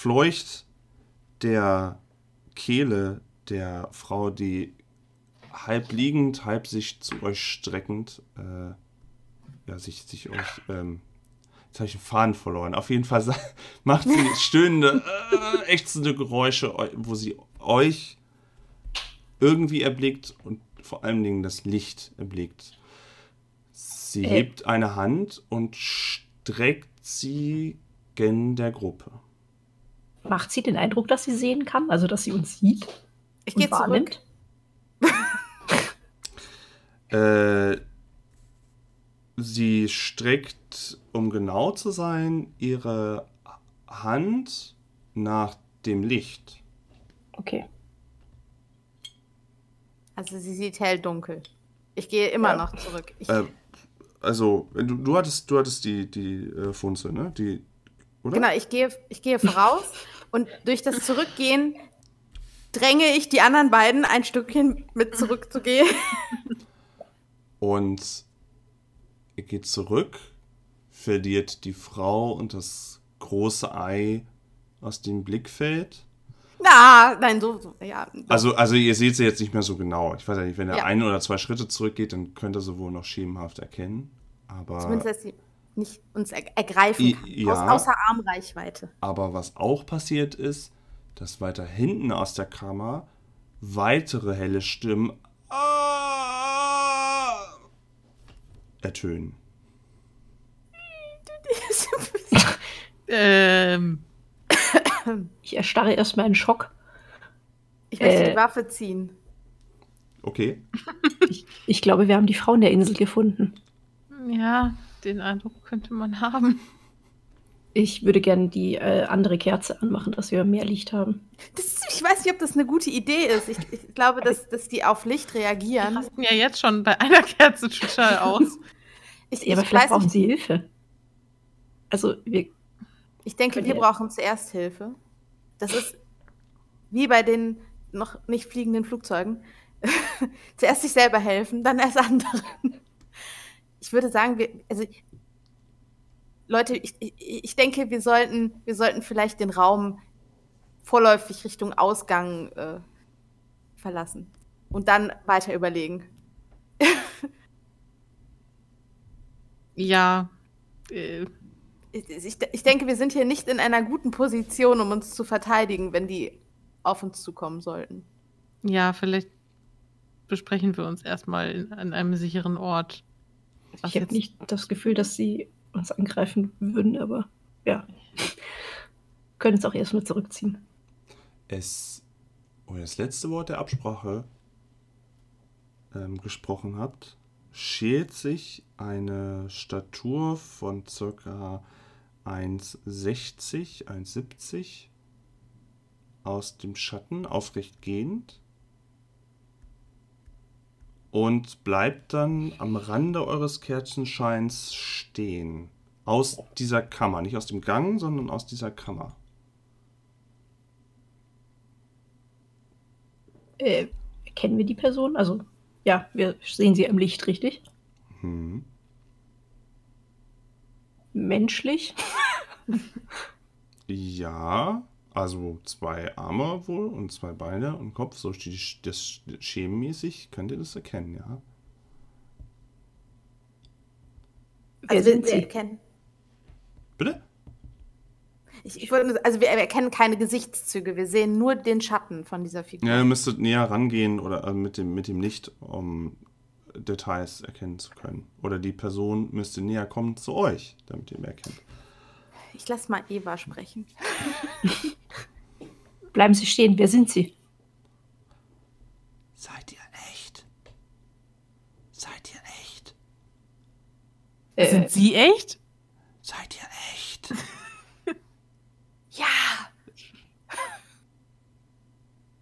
entfleucht der Kehle der Frau, die halb liegend, halb sich zu euch streckend, äh, ja, sich, sich euch, ähm, jetzt habe ich den Faden verloren. Auf jeden Fall macht sie stöhnende, äh, ächzende Geräusche, wo sie euch irgendwie erblickt und vor allen Dingen das Licht erblickt. Sie äh. hebt eine Hand und streckt sie gen der Gruppe. Macht sie den Eindruck, dass sie sehen kann? Also, dass sie uns sieht? Ich gehe zurück. äh, sie streckt, um genau zu sein, ihre Hand nach dem Licht. Okay. Also sie sieht hell dunkel. Ich gehe immer ja. noch zurück. Äh, also, du, du hattest, du hattest die, die äh, Funze, ne? Die, oder? Genau, ich gehe, ich gehe voraus und durch das Zurückgehen dränge ich die anderen beiden ein Stückchen mit zurückzugehen. Und ihr geht zurück, verliert die Frau und das große Ei aus dem Blickfeld. Na, nein, so, so ja. Also, also ihr seht sie jetzt nicht mehr so genau. Ich weiß ja nicht, wenn er ja. ein oder zwei Schritte zurückgeht, dann könnt ihr sie wohl noch schemenhaft erkennen. Aber Zumindest, dass sie nicht uns ergreifen kann. Ja, aus, außer Armreichweite. Aber was auch passiert ist, dass weiter hinten aus der Kammer weitere helle Stimmen ah, ertönen. ähm. Ich erstarre erstmal in Schock. Ich möchte äh, die Waffe ziehen. Okay. Ich, ich, glaube, wir haben die Frau in der Insel gefunden. Ja, den Eindruck könnte man haben. Ich würde gerne die äh, andere Kerze anmachen, dass wir mehr Licht haben. Ist, ich weiß nicht, ob das eine gute Idee ist. Ich, ich glaube, dass, dass die auf Licht reagieren. Die rasten ja jetzt schon bei einer Kerze total aus. ich, ja, aber vielleicht brauchen sie Hilfe. Also, wir. Ich denke, wir brauchen zuerst Hilfe. Das ist wie bei den noch nicht fliegenden Flugzeugen. zuerst sich selber helfen, dann erst anderen. Ich würde sagen, wir, also Leute, ich, ich, ich denke, wir sollten, wir sollten vielleicht den Raum vorläufig Richtung Ausgang äh, verlassen und dann weiter überlegen. ja. Äh. Ich, ich denke, wir sind hier nicht in einer guten Position, um uns zu verteidigen, wenn die auf uns zukommen sollten. Ja, vielleicht besprechen wir uns erstmal an einem sicheren Ort. Ich habe nicht das Gefühl, dass sie uns angreifen würden, aber ja. Können es auch erstmal zurückziehen. Es, wo ihr das letzte Wort der Absprache ähm, gesprochen habt, schält sich eine Statur von circa 1,60, 1,70 aus dem Schatten aufrecht gehend und bleibt dann am Rande eures Kerzenscheins stehen. Aus dieser Kammer. Nicht aus dem Gang, sondern aus dieser Kammer. Äh, kennen wir die Person? Also, ja, wir sehen sie im Licht, richtig? Hm. Menschlich? ja, also zwei Arme wohl und zwei Beine und Kopf, so das schemenmäßig könnt ihr das erkennen, ja. Also sind sie erkennen. Bitte? Ich, ich wollte, also wir erkennen keine Gesichtszüge, wir sehen nur den Schatten von dieser Figur. Ja, ihr müsstet näher rangehen oder äh, mit, dem, mit dem Licht, um Details erkennen zu können. Oder die Person müsste näher kommen zu euch, damit ihr mehr erkennt. Ich lasse mal Eva sprechen. Bleiben Sie stehen, wer sind Sie? Seid ihr echt? Seid ihr echt? Äh, sind Sie echt? Seid ihr echt? ja.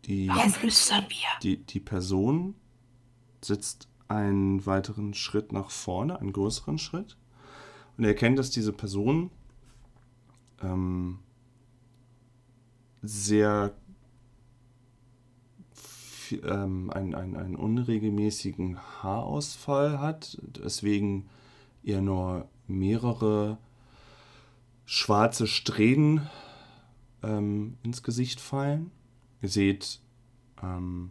Die, Warum flüstern wir? Die, die Person sitzt einen weiteren Schritt nach vorne, einen größeren Schritt. Und er erkennt, dass diese Person ähm, sehr ähm, einen, einen, einen unregelmäßigen Haarausfall hat, deswegen ihr nur mehrere schwarze Strähnen ähm, ins Gesicht fallen. Ihr seht ähm,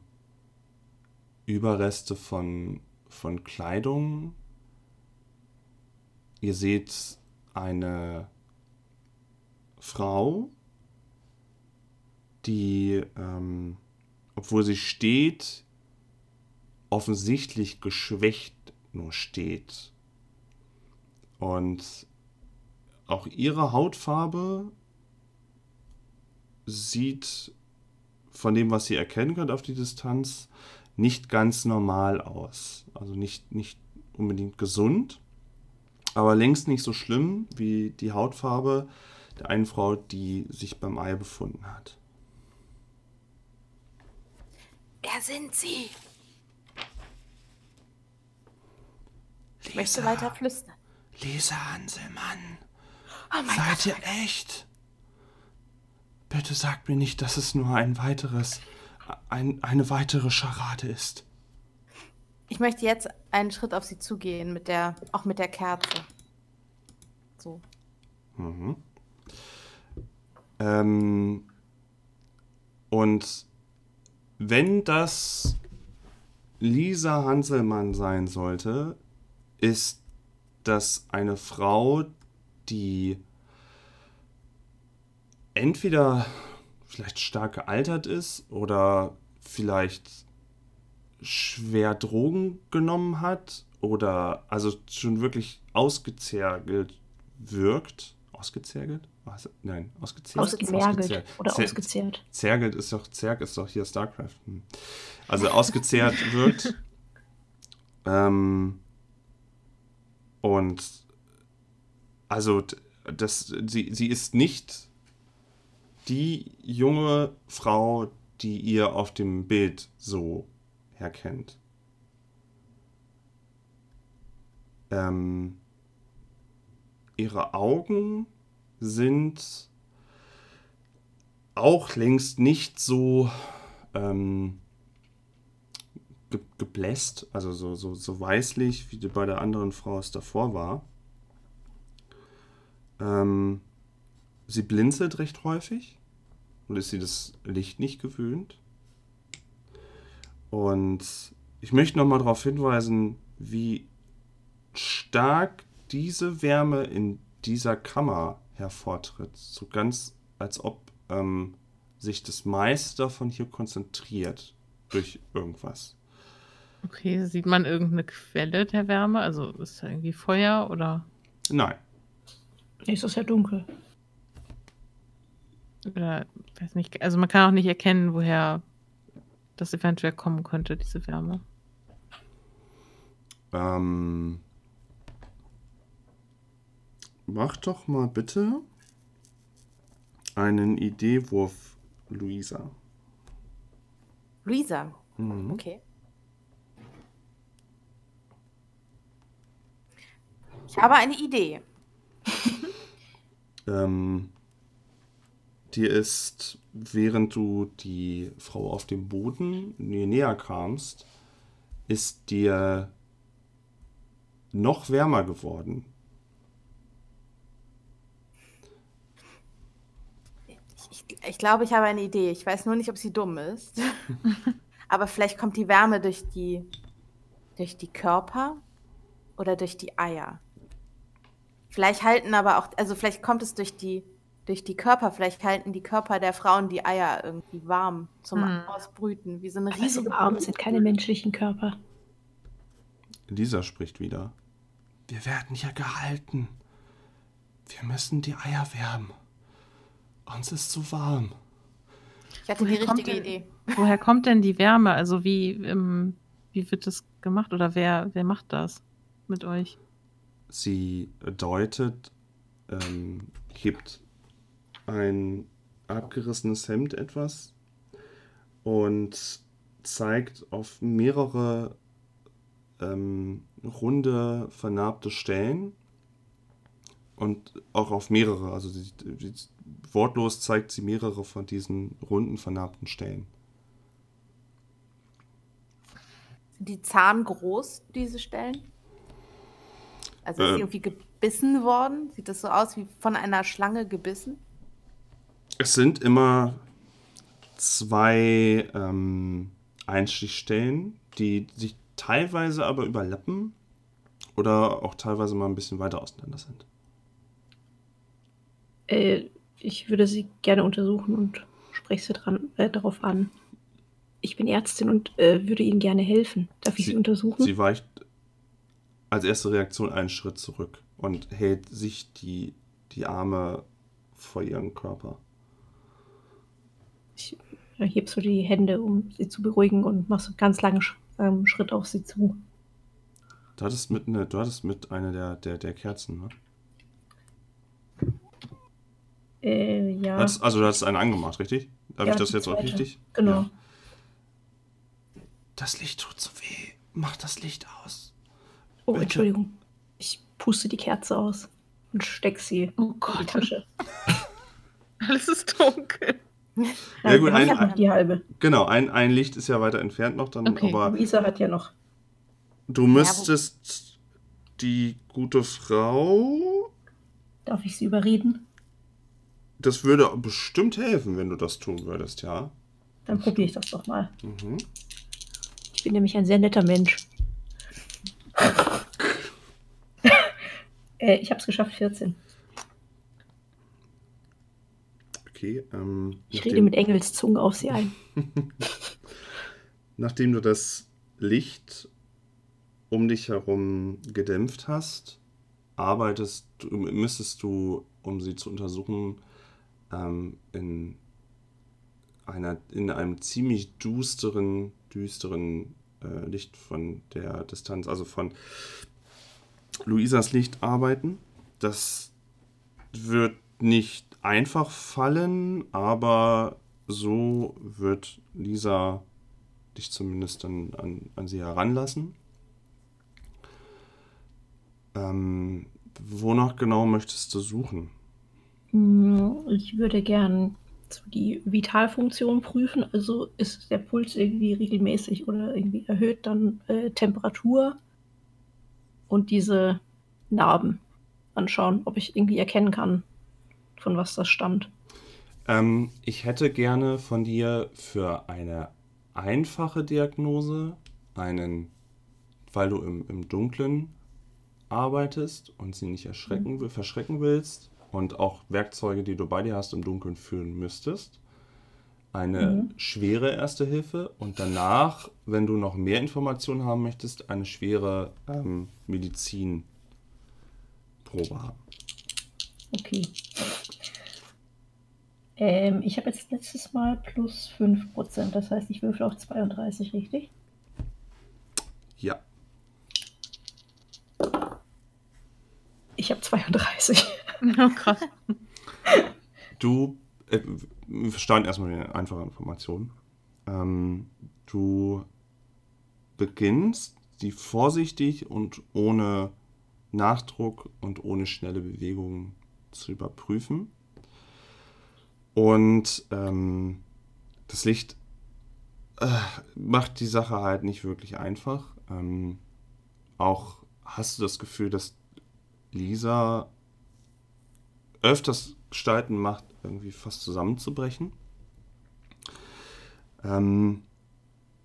Überreste von, von Kleidung. Ihr seht eine Frau, die, ähm, obwohl sie steht, offensichtlich geschwächt nur steht. Und auch ihre Hautfarbe sieht von dem, was sie erkennen könnt auf die Distanz, nicht ganz normal aus. Also nicht, nicht unbedingt gesund, aber längst nicht so schlimm wie die Hautfarbe der einen Frau, die sich beim Ei befunden hat. Wer sind Sie? Ich möchte weiter flüstern. Lisa Hanselmann. Oh mein Seid Gott. ihr echt? Bitte sagt mir nicht, dass es nur ein weiteres, ein, eine weitere Scharade ist. Ich möchte jetzt einen Schritt auf Sie zugehen, mit der, auch mit der Kerze. So. Mhm. Ähm, und wenn das Lisa Hanselmann sein sollte, ist das eine Frau, die entweder vielleicht stark gealtert ist oder vielleicht schwer Drogen genommen hat oder also schon wirklich ausgezergelt wirkt. Ausgezergelt? Was? Nein, ausgezergelt. Ausgemergelt oder Zer- ausgezehrt. Zergelt ist doch, Zerg ist doch hier StarCraft. Hm. Also ausgezehrt wirkt. Ähm, und also das, sie, sie ist nicht die junge Frau, die ihr auf dem Bild so herkennt. Ähm, ihre Augen sind auch längst nicht so ähm, ge gebläst, also so, so, so weißlich, wie bei der anderen Frau es davor war. Ähm, sie blinzelt recht häufig und ist sie das Licht nicht gewöhnt. Und ich möchte nochmal darauf hinweisen, wie stark diese Wärme in dieser Kammer hervortritt. So ganz, als ob ähm, sich das meiste davon hier konzentriert durch irgendwas. Okay, sieht man irgendeine Quelle der Wärme? Also ist da irgendwie Feuer oder, Nein, Nee, es ist ja dunkel. oder weiß nicht, also man kann auch nicht erkennen, woher das eventuell kommen könnte, diese Wärme. ähm, mach doch mal bitte einen Ideewurf, Luisa. Luisa. Mhm. Okay. Ich habe eine Idee. Ähm, dir ist, während du die Frau auf dem Boden nä- näher kamst, ist dir noch wärmer geworden. Ich, glaube, ich habe eine Idee. Ich weiß nur nicht, ob sie dumm ist. Aber vielleicht kommt die Wärme durch die, durch die Körper oder durch die Eier. Vielleicht halten aber auch, also vielleicht kommt es durch die, durch die Körper, vielleicht halten die Körper der Frauen die Eier irgendwie warm zum Hm. Ausbrüten, wie so eine Aber so riesige warm Brut. sind keine menschlichen Körper. Lisa spricht wieder. Wir werden hier gehalten. Wir müssen die Eier wärmen. Uns ist zu warm. Ich hatte die Woher kommt richtige denn- Idee. Woher kommt denn die Wärme? Also wie, ähm, wie wird das gemacht oder wer, wer macht das mit euch? Sie deutet, ähm, hebt ein abgerissenes Hemd etwas und zeigt auf mehrere ähm, runde, vernarbte Stellen und auch auf mehrere, also sie, sie, wortlos zeigt sie mehrere von diesen runden, vernarbten Stellen. Sind die Zahn groß, diese Stellen? Also ist sie irgendwie gebissen worden? Sieht das so aus wie von einer Schlange gebissen? Es sind immer zwei ähm, Einstichstellen, die sich teilweise aber überlappen oder auch teilweise mal ein bisschen weiter auseinander sind. Äh, ich würde sie gerne untersuchen und spreche sie dran, äh, darauf an. Ich bin Ärztin und äh, würde Ihnen gerne helfen. Darf ich Sie, sie untersuchen? Sie weicht als erste Reaktion einen Schritt zurück und hält sich die, die Arme vor ihren Körper. Ich heb so die Hände, um sie zu beruhigen und mache so einen ganz langen ähm, Schritt auf sie zu. Du hattest mit, ne, du hattest mit einer der, der, der Kerzen, ne? Äh, ja. Hattest, also du hast eine angemacht, richtig? Habe ja, ich das jetzt zweite. auch richtig? Genau. Ja. Das Licht tut so weh. Mach das Licht aus. Oh, Bitte. Entschuldigung. Ich puste die Kerze aus und steck sie oh Gott. in die Tasche. Alles ist dunkel. Ja, ja gut, ein, ein, die halbe. Genau, ein, ein Licht ist ja weiter entfernt noch. Dann, okay. aber Luisa hat ja noch. Du müsstest die gute Frau. Darf ich sie überreden? Das würde bestimmt helfen, wenn du das tun würdest, ja. Dann probiere ich das doch mal. Mhm. Ich bin nämlich ein sehr netter Mensch. äh, ich habe es geschafft, 14. Okay. Ähm, ich rede mit Engelszungen auf sie ein. nachdem du das Licht um dich herum gedämpft hast, arbeitest, müsstest du, um sie zu untersuchen, ähm, in, einer, in einem ziemlich düsteren, düsteren äh, Licht von der Distanz, also von Luisas Licht arbeiten. Das wird nicht einfach fallen, aber so wird Lisa dich zumindest dann an, an sie heranlassen. Ähm, wonach genau möchtest du suchen? Hm, ich würde gern die Vitalfunktion prüfen. Also ist der Puls irgendwie regelmäßig oder irgendwie erhöht dann äh, Temperatur und diese Narben anschauen, ob ich irgendwie erkennen kann, von was das stammt. Ähm, ich hätte gerne von dir für eine einfache Diagnose einen, weil du im, im Dunklen arbeitest und sie nicht erschrecken, mhm. verschrecken willst, und auch Werkzeuge, die du bei dir hast, im Dunkeln führen müsstest. Eine mhm. schwere Erste Hilfe und danach, wenn du noch mehr Informationen haben möchtest, eine schwere ähm, Medizinprobe haben. Okay. Ähm, ich habe jetzt letztes Mal plus 5%, das heißt, ich würfel auf 32, richtig? Ja. Ich habe 32. Oh, krass. Du, äh, starten erstmal mit einfachen Informationen. Ähm, du beginnst, die vorsichtig und ohne Nachdruck und ohne schnelle Bewegungen zu überprüfen. Und ähm, das Licht äh, macht die Sache halt nicht wirklich einfach. Ähm, auch hast du das Gefühl, dass Lisa öfters Gestalten macht, irgendwie fast zusammenzubrechen. Ähm,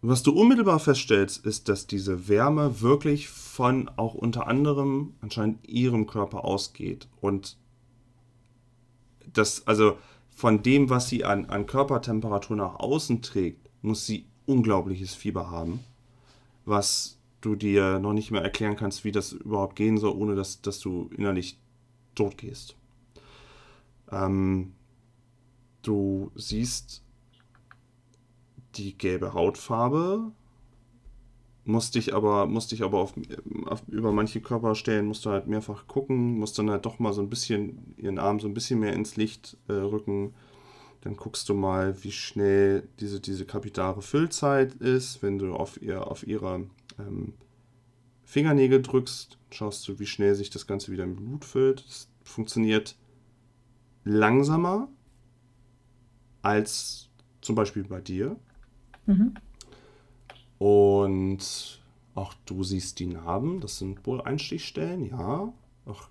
was du unmittelbar feststellst, ist, dass diese Wärme wirklich von auch unter anderem anscheinend ihrem Körper ausgeht. Und das, also von dem, was sie an, an Körpertemperatur nach außen trägt, muss sie unglaubliches Fieber haben. Was du dir noch nicht mehr erklären kannst, wie das überhaupt gehen soll, ohne dass, dass du innerlich tot gehst. Ähm, du siehst die gelbe Hautfarbe, musst dich aber, musst dich aber auf, auf, über manche Körperstellen musst du halt mehrfach gucken, musst dann halt doch mal so ein bisschen ihren Arm so ein bisschen mehr ins Licht äh, rücken. Dann guckst du mal, wie schnell diese, diese kapitare Füllzeit ist. Wenn du auf, ihr, auf ihre ähm, Fingernägel drückst, schaust du, wie schnell sich das Ganze wieder mit Blut füllt. Das funktioniert langsamer als zum Beispiel bei dir. Mhm. Und auch du siehst die Narben, das sind wohl Einstichstellen, ja. Auch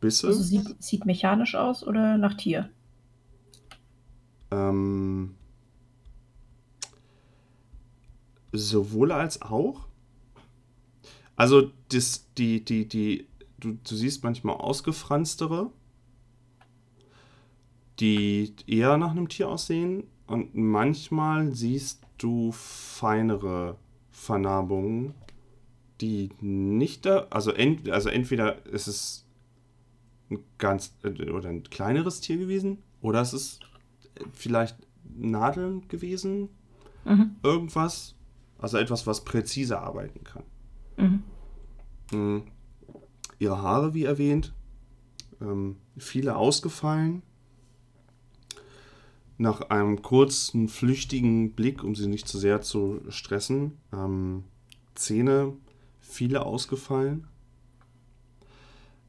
Bisse. Also sieht, sieht mechanisch aus oder nach Tier? Ähm, sowohl als auch. Also das, die, die, die, du, du siehst manchmal ausgefranstere, die eher nach einem Tier aussehen. Und manchmal siehst du feinere Vernarbungen, die nicht da, also, ent, also entweder ist es ein ganz äh, oder ein kleineres Tier gewesen oder es ist vielleicht Nadeln gewesen, mhm. irgendwas, also etwas, was präzise arbeiten kann. Mhm. Mhm. Ihre Haare, wie erwähnt, ähm, viele ausgefallen. Nach einem kurzen, flüchtigen Blick, um sie nicht zu sehr zu stressen, ähm, Zähne, viele ausgefallen.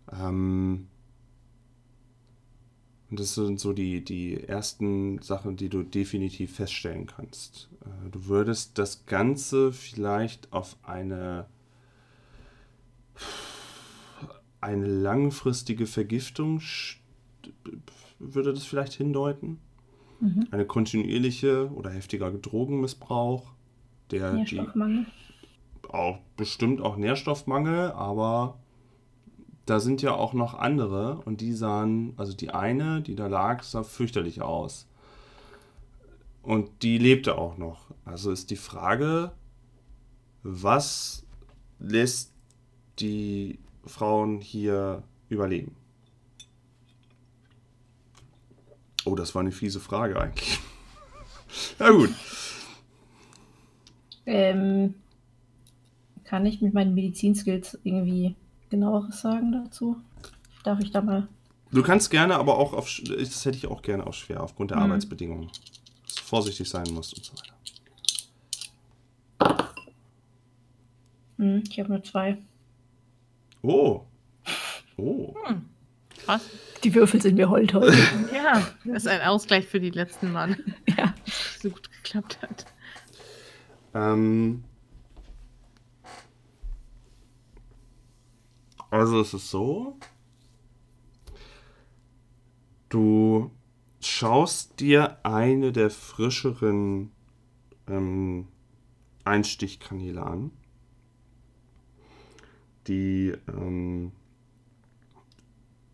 Ähm, und das sind so die, die ersten Sachen, die du definitiv feststellen kannst. Äh, du würdest das Ganze vielleicht auf eine, eine langfristige Vergiftung, würde das vielleicht hindeuten. Mhm. Eine kontinuierliche oder heftiger Drogenmissbrauch, der Nährstoffmangel. Auch bestimmt auch Nährstoffmangel, aber da sind ja auch noch andere und die sahen, also die eine, die da lag, sah fürchterlich aus. Und die lebte auch noch. Also ist die Frage, was lässt die Frauen hier überleben? Oh, das war eine fiese Frage eigentlich. Na gut. Ähm, kann ich mit meinen Medizinskills irgendwie genaueres sagen dazu? Darf ich da mal. Du kannst gerne, aber auch auf. Das hätte ich auch gerne auch schwer, aufgrund der mhm. Arbeitsbedingungen. Dass du vorsichtig sein musst und so weiter. Hm, ich habe nur zwei. Oh. Oh. Hm. Krass. Die Würfel sind mir hold heute. ja, das ist ein Ausgleich für die letzten Mann. ja. So gut geklappt hat. Ähm, Also es ist so, du schaust dir eine der frischeren ähm, Einstichkanäle an, die ähm,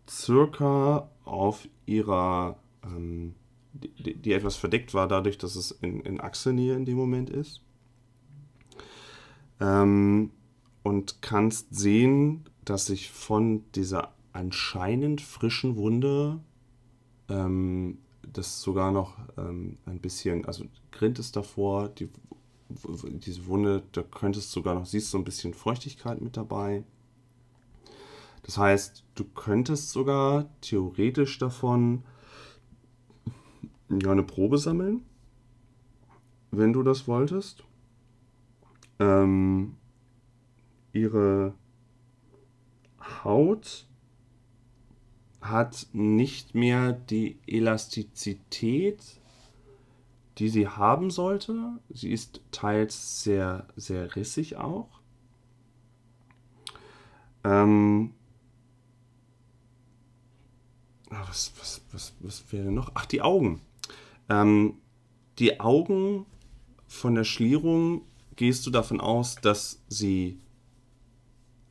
circa auf ihrer, ähm, die, die, etwas verdeckt war dadurch, dass es in, in Achselnähe in dem Moment ist. Ähm, und kannst sehen, dass sich von dieser anscheinend frischen Wunde ähm, das sogar noch ähm, ein bisschen, also Grind ist davor, die, diese Wunde, da könntest sogar noch, siehst du so ein bisschen Feuchtigkeit mit dabei. Das heißt, du könntest sogar theoretisch davon ja, eine Probe sammeln, wenn du das wolltest. Ähm, ihre Haut hat nicht mehr die Elastizität, die sie haben sollte. Sie ist teils sehr, sehr rissig auch. Ähm, was, was, was, was wäre noch? Ach, die Augen. Ähm, die Augen von der Schlierung gehst du davon aus, dass sie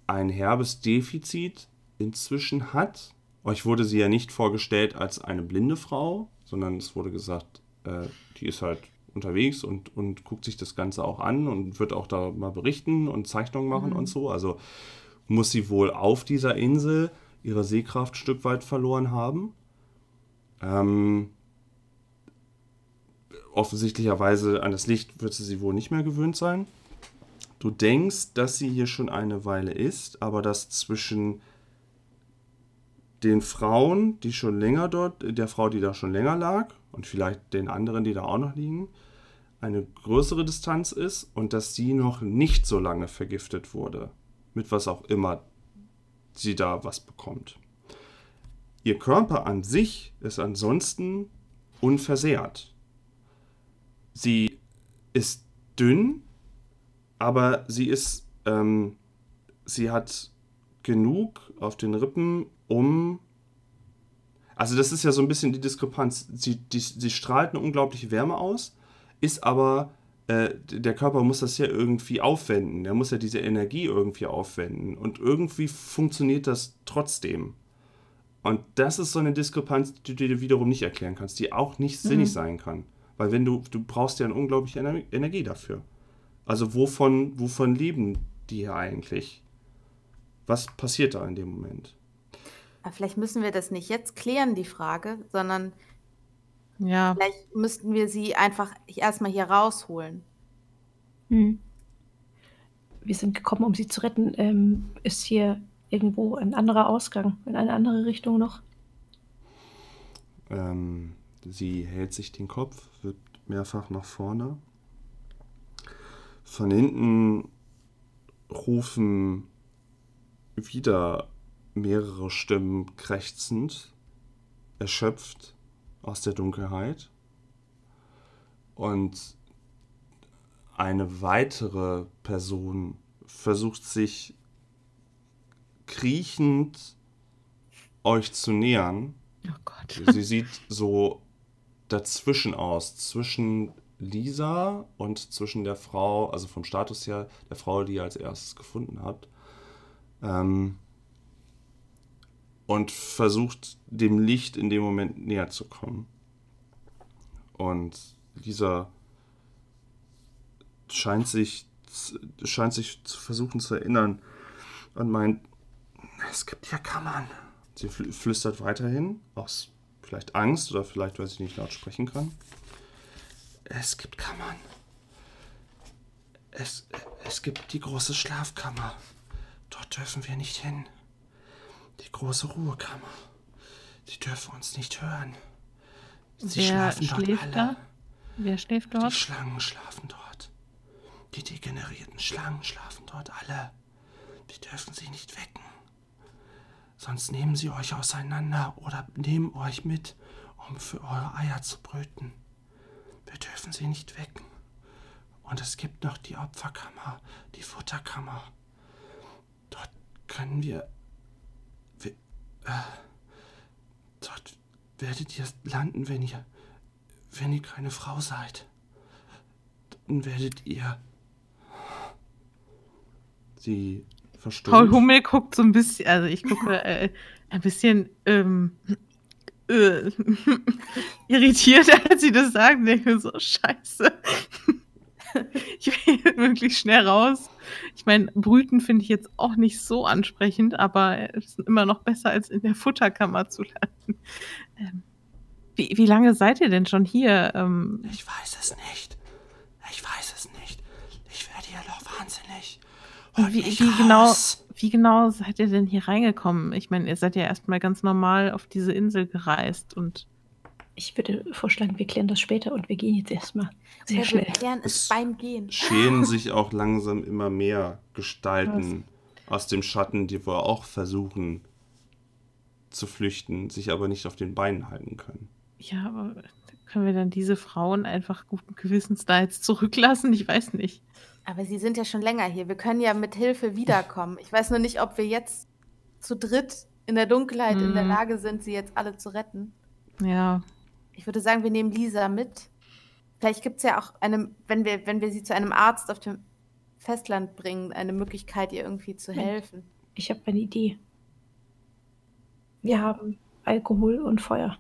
ein herbes Defizit inzwischen hat. Euch wurde sie ja nicht vorgestellt als eine blinde Frau, sondern es wurde gesagt, äh, die ist halt unterwegs und, und guckt sich das Ganze auch an und wird auch da mal berichten und Zeichnungen machen mhm. und so. Also muss sie wohl auf dieser Insel ihre Sehkraft ein Stück weit verloren haben. Ähm, offensichtlicherweise an das Licht wird sie sie wohl nicht mehr gewöhnt sein. Du denkst, dass sie hier schon eine Weile ist, aber dass zwischen den Frauen, die schon länger dort, der Frau, die da schon länger lag, und vielleicht den anderen, die da auch noch liegen, eine größere Distanz ist und dass sie noch nicht so lange vergiftet wurde. Mit was auch immer sie da was bekommt. Ihr Körper an sich ist ansonsten unversehrt. Sie ist dünn, aber sie ist, ähm, sie hat genug auf den Rippen, um, Also das ist ja so ein bisschen die Diskrepanz. Sie, die, sie strahlt eine unglaubliche Wärme aus, ist aber, äh, der Körper muss das ja irgendwie aufwenden. Der muss ja diese Energie irgendwie aufwenden. Und irgendwie funktioniert das trotzdem. Und das ist so eine Diskrepanz, die du dir wiederum nicht erklären kannst, die auch nicht mhm. sinnig sein kann. Weil wenn du, du brauchst ja eine unglaubliche Ener Energie dafür. Also wovon, wovon leben die ja eigentlich? Was passiert da in dem Moment? Aber vielleicht müssen wir das nicht jetzt klären, die Frage, sondern ja. vielleicht müssten wir sie einfach erstmal hier rausholen. Hm. Wir sind gekommen, um sie zu retten. Ähm, ist hier irgendwo ein anderer Ausgang, in eine andere Richtung noch? Ähm, sie hält sich den Kopf, wird mehrfach nach vorne. Von hinten rufen wieder mehrere Stimmen krächzend, erschöpft aus der Dunkelheit. Und eine weitere Person versucht sich kriechend euch zu nähern. Oh Gott. Sie sieht so dazwischen aus, zwischen Lisa und zwischen der Frau, also vom Status her, der Frau, die ihr als erstes gefunden habt. Ähm, und versucht dem Licht in dem Moment näher zu kommen. Und Lisa scheint sich, scheint sich zu versuchen zu erinnern und meint, es gibt ja Kammern. Sie flüstert weiterhin, aus vielleicht Angst oder vielleicht, weil sie nicht laut sprechen kann. Es gibt Kammern. Es, es gibt die große Schlafkammer. Dort dürfen wir nicht hin. Die große Ruhekammer. Sie dürfen uns nicht hören. Sie Wer schlafen dort alle. Da? Wer schläft dort? Die Schlangen schlafen dort. Die degenerierten Schlangen schlafen dort alle. Wir dürfen sie nicht wecken. Sonst nehmen sie euch auseinander oder nehmen euch mit, um für eure Eier zu brüten. Wir dürfen sie nicht wecken. Und es gibt noch die Opferkammer, die Futterkammer. Dort können wir dort werdet ihr landen, wenn ihr, wenn ihr keine Frau seid. Dann werdet ihr. Sie verstummt. Paul Hummel guckt so ein bisschen, also ich gucke äh, ein bisschen ähm, äh, irritiert, als sie das sagen. Denke so, scheiße. ich will wirklich schnell raus. Ich meine, Brüten finde ich jetzt auch nicht so ansprechend, aber es ist immer noch besser, als in der Futterkammer zu landen. Ähm, wie, wie, lange seid ihr denn schon hier? Ähm, ich weiß es nicht. Ich weiß es nicht. Ich werde hier noch wahnsinnig. Und wie, wie genau, wie genau seid ihr denn hier reingekommen? Ich meine, ihr seid ja erstmal ganz normal auf diese Insel gereist und ich würde vorschlagen, wir klären das später und wir gehen jetzt erstmal sehr schnell. Wir klären es, beim Gehen. Schälen sich auch langsam immer mehr Gestalten Was? aus dem Schatten, die wohl auch versuchen zu flüchten, sich aber nicht auf den Beinen halten können. Ja, aber können wir dann diese Frauen einfach guten Gewissens da jetzt zurücklassen? Ich weiß nicht. Aber sie sind ja schon länger hier. Wir können ja mit Hilfe wiederkommen. Ich weiß nur nicht, ob wir jetzt zu dritt in der Dunkelheit hm. in der mhm. Lage sind, sie jetzt alle zu retten. Ja, ich würde sagen, wir nehmen Lisa mit. Vielleicht gibt es ja auch eine, wenn wir, wenn wir sie zu einem Arzt auf dem Festland bringen, eine Möglichkeit, ihr irgendwie zu helfen. Ich habe eine Idee. Wir haben Alkohol und Feuer.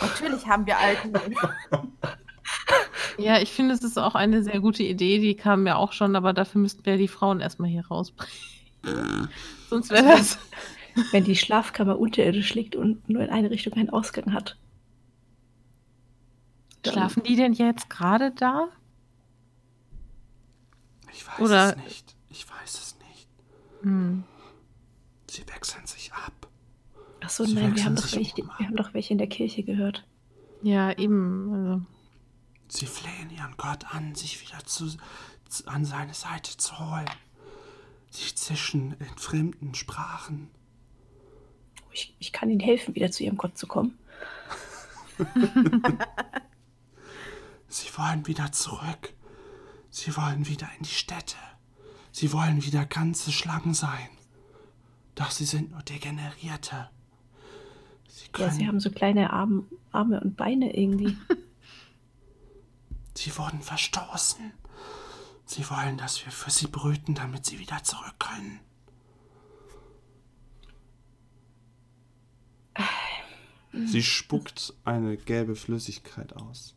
Natürlich haben wir Alkohol. ja, ich finde, es ist auch eine sehr gute Idee. Die kam mir auch schon, aber dafür müssten wir die Frauen erstmal hier rausbringen. Sonst wäre das wenn die Schlafkammer unterirdisch liegt und nur in eine Richtung einen Ausgang hat. Dann Schlafen die denn jetzt gerade da? Ich weiß Oder? es nicht. Ich weiß es nicht. Hm. Sie wechseln sich ab. Achso, nein, wir haben, doch welche, wir haben doch welche in der Kirche gehört. Ja, eben. Also. Sie flehen ihren Gott an, sich wieder zu, zu, an seine Seite zu holen. Sie zischen in fremden Sprachen ich, ich kann ihnen helfen, wieder zu ihrem Gott zu kommen. Sie wollen wieder zurück. Sie wollen wieder in die Städte. Sie wollen wieder ganze Schlangen sein. Doch sie sind nur Degenerierte. Sie, Ja, können, sie haben so kleine Arm, Arme und Beine irgendwie. sie wurden verstoßen. Sie wollen, dass wir für sie brüten, damit sie wieder zurück können. Sie spuckt eine gelbe Flüssigkeit aus.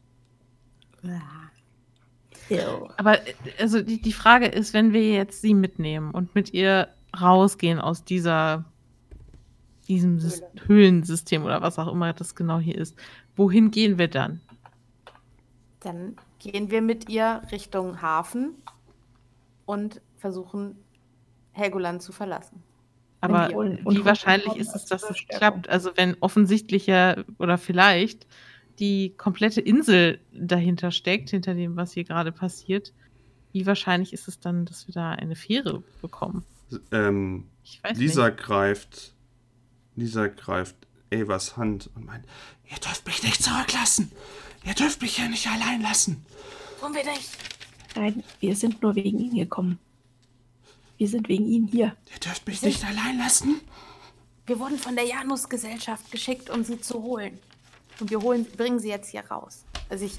Aber äh, also die, die Frage ist, wenn wir jetzt sie mitnehmen und mit ihr rausgehen aus dieser diesem Sys Höhlensystem oder was auch immer das genau hier ist, wohin gehen wir dann? Dann gehen wir mit ihr Richtung Hafen und versuchen, Helgoland zu verlassen. Aber wie wahrscheinlich ist es, dass es klappt? Also wenn offensichtlicher oder vielleicht die komplette Insel dahinter steckt, hinter dem, was hier gerade passiert, wie wahrscheinlich ist es dann, dass wir da eine Fähre bekommen? Ähm, Ich weiß Lisa nicht. greift. Lisa greift Avas Hand und meint: Ihr dürft mich nicht zurücklassen. Ihr dürft mich hier nicht allein lassen. Tun wir nicht. Nein, wir sind nur wegen ihnen gekommen. Wir sind wegen ihnen hier. Ihr dürft mich nicht allein lassen. Wir wurden von der Janus-Gesellschaft geschickt, um sie zu holen. Und wir holen, bringen sie jetzt hier raus. Also ich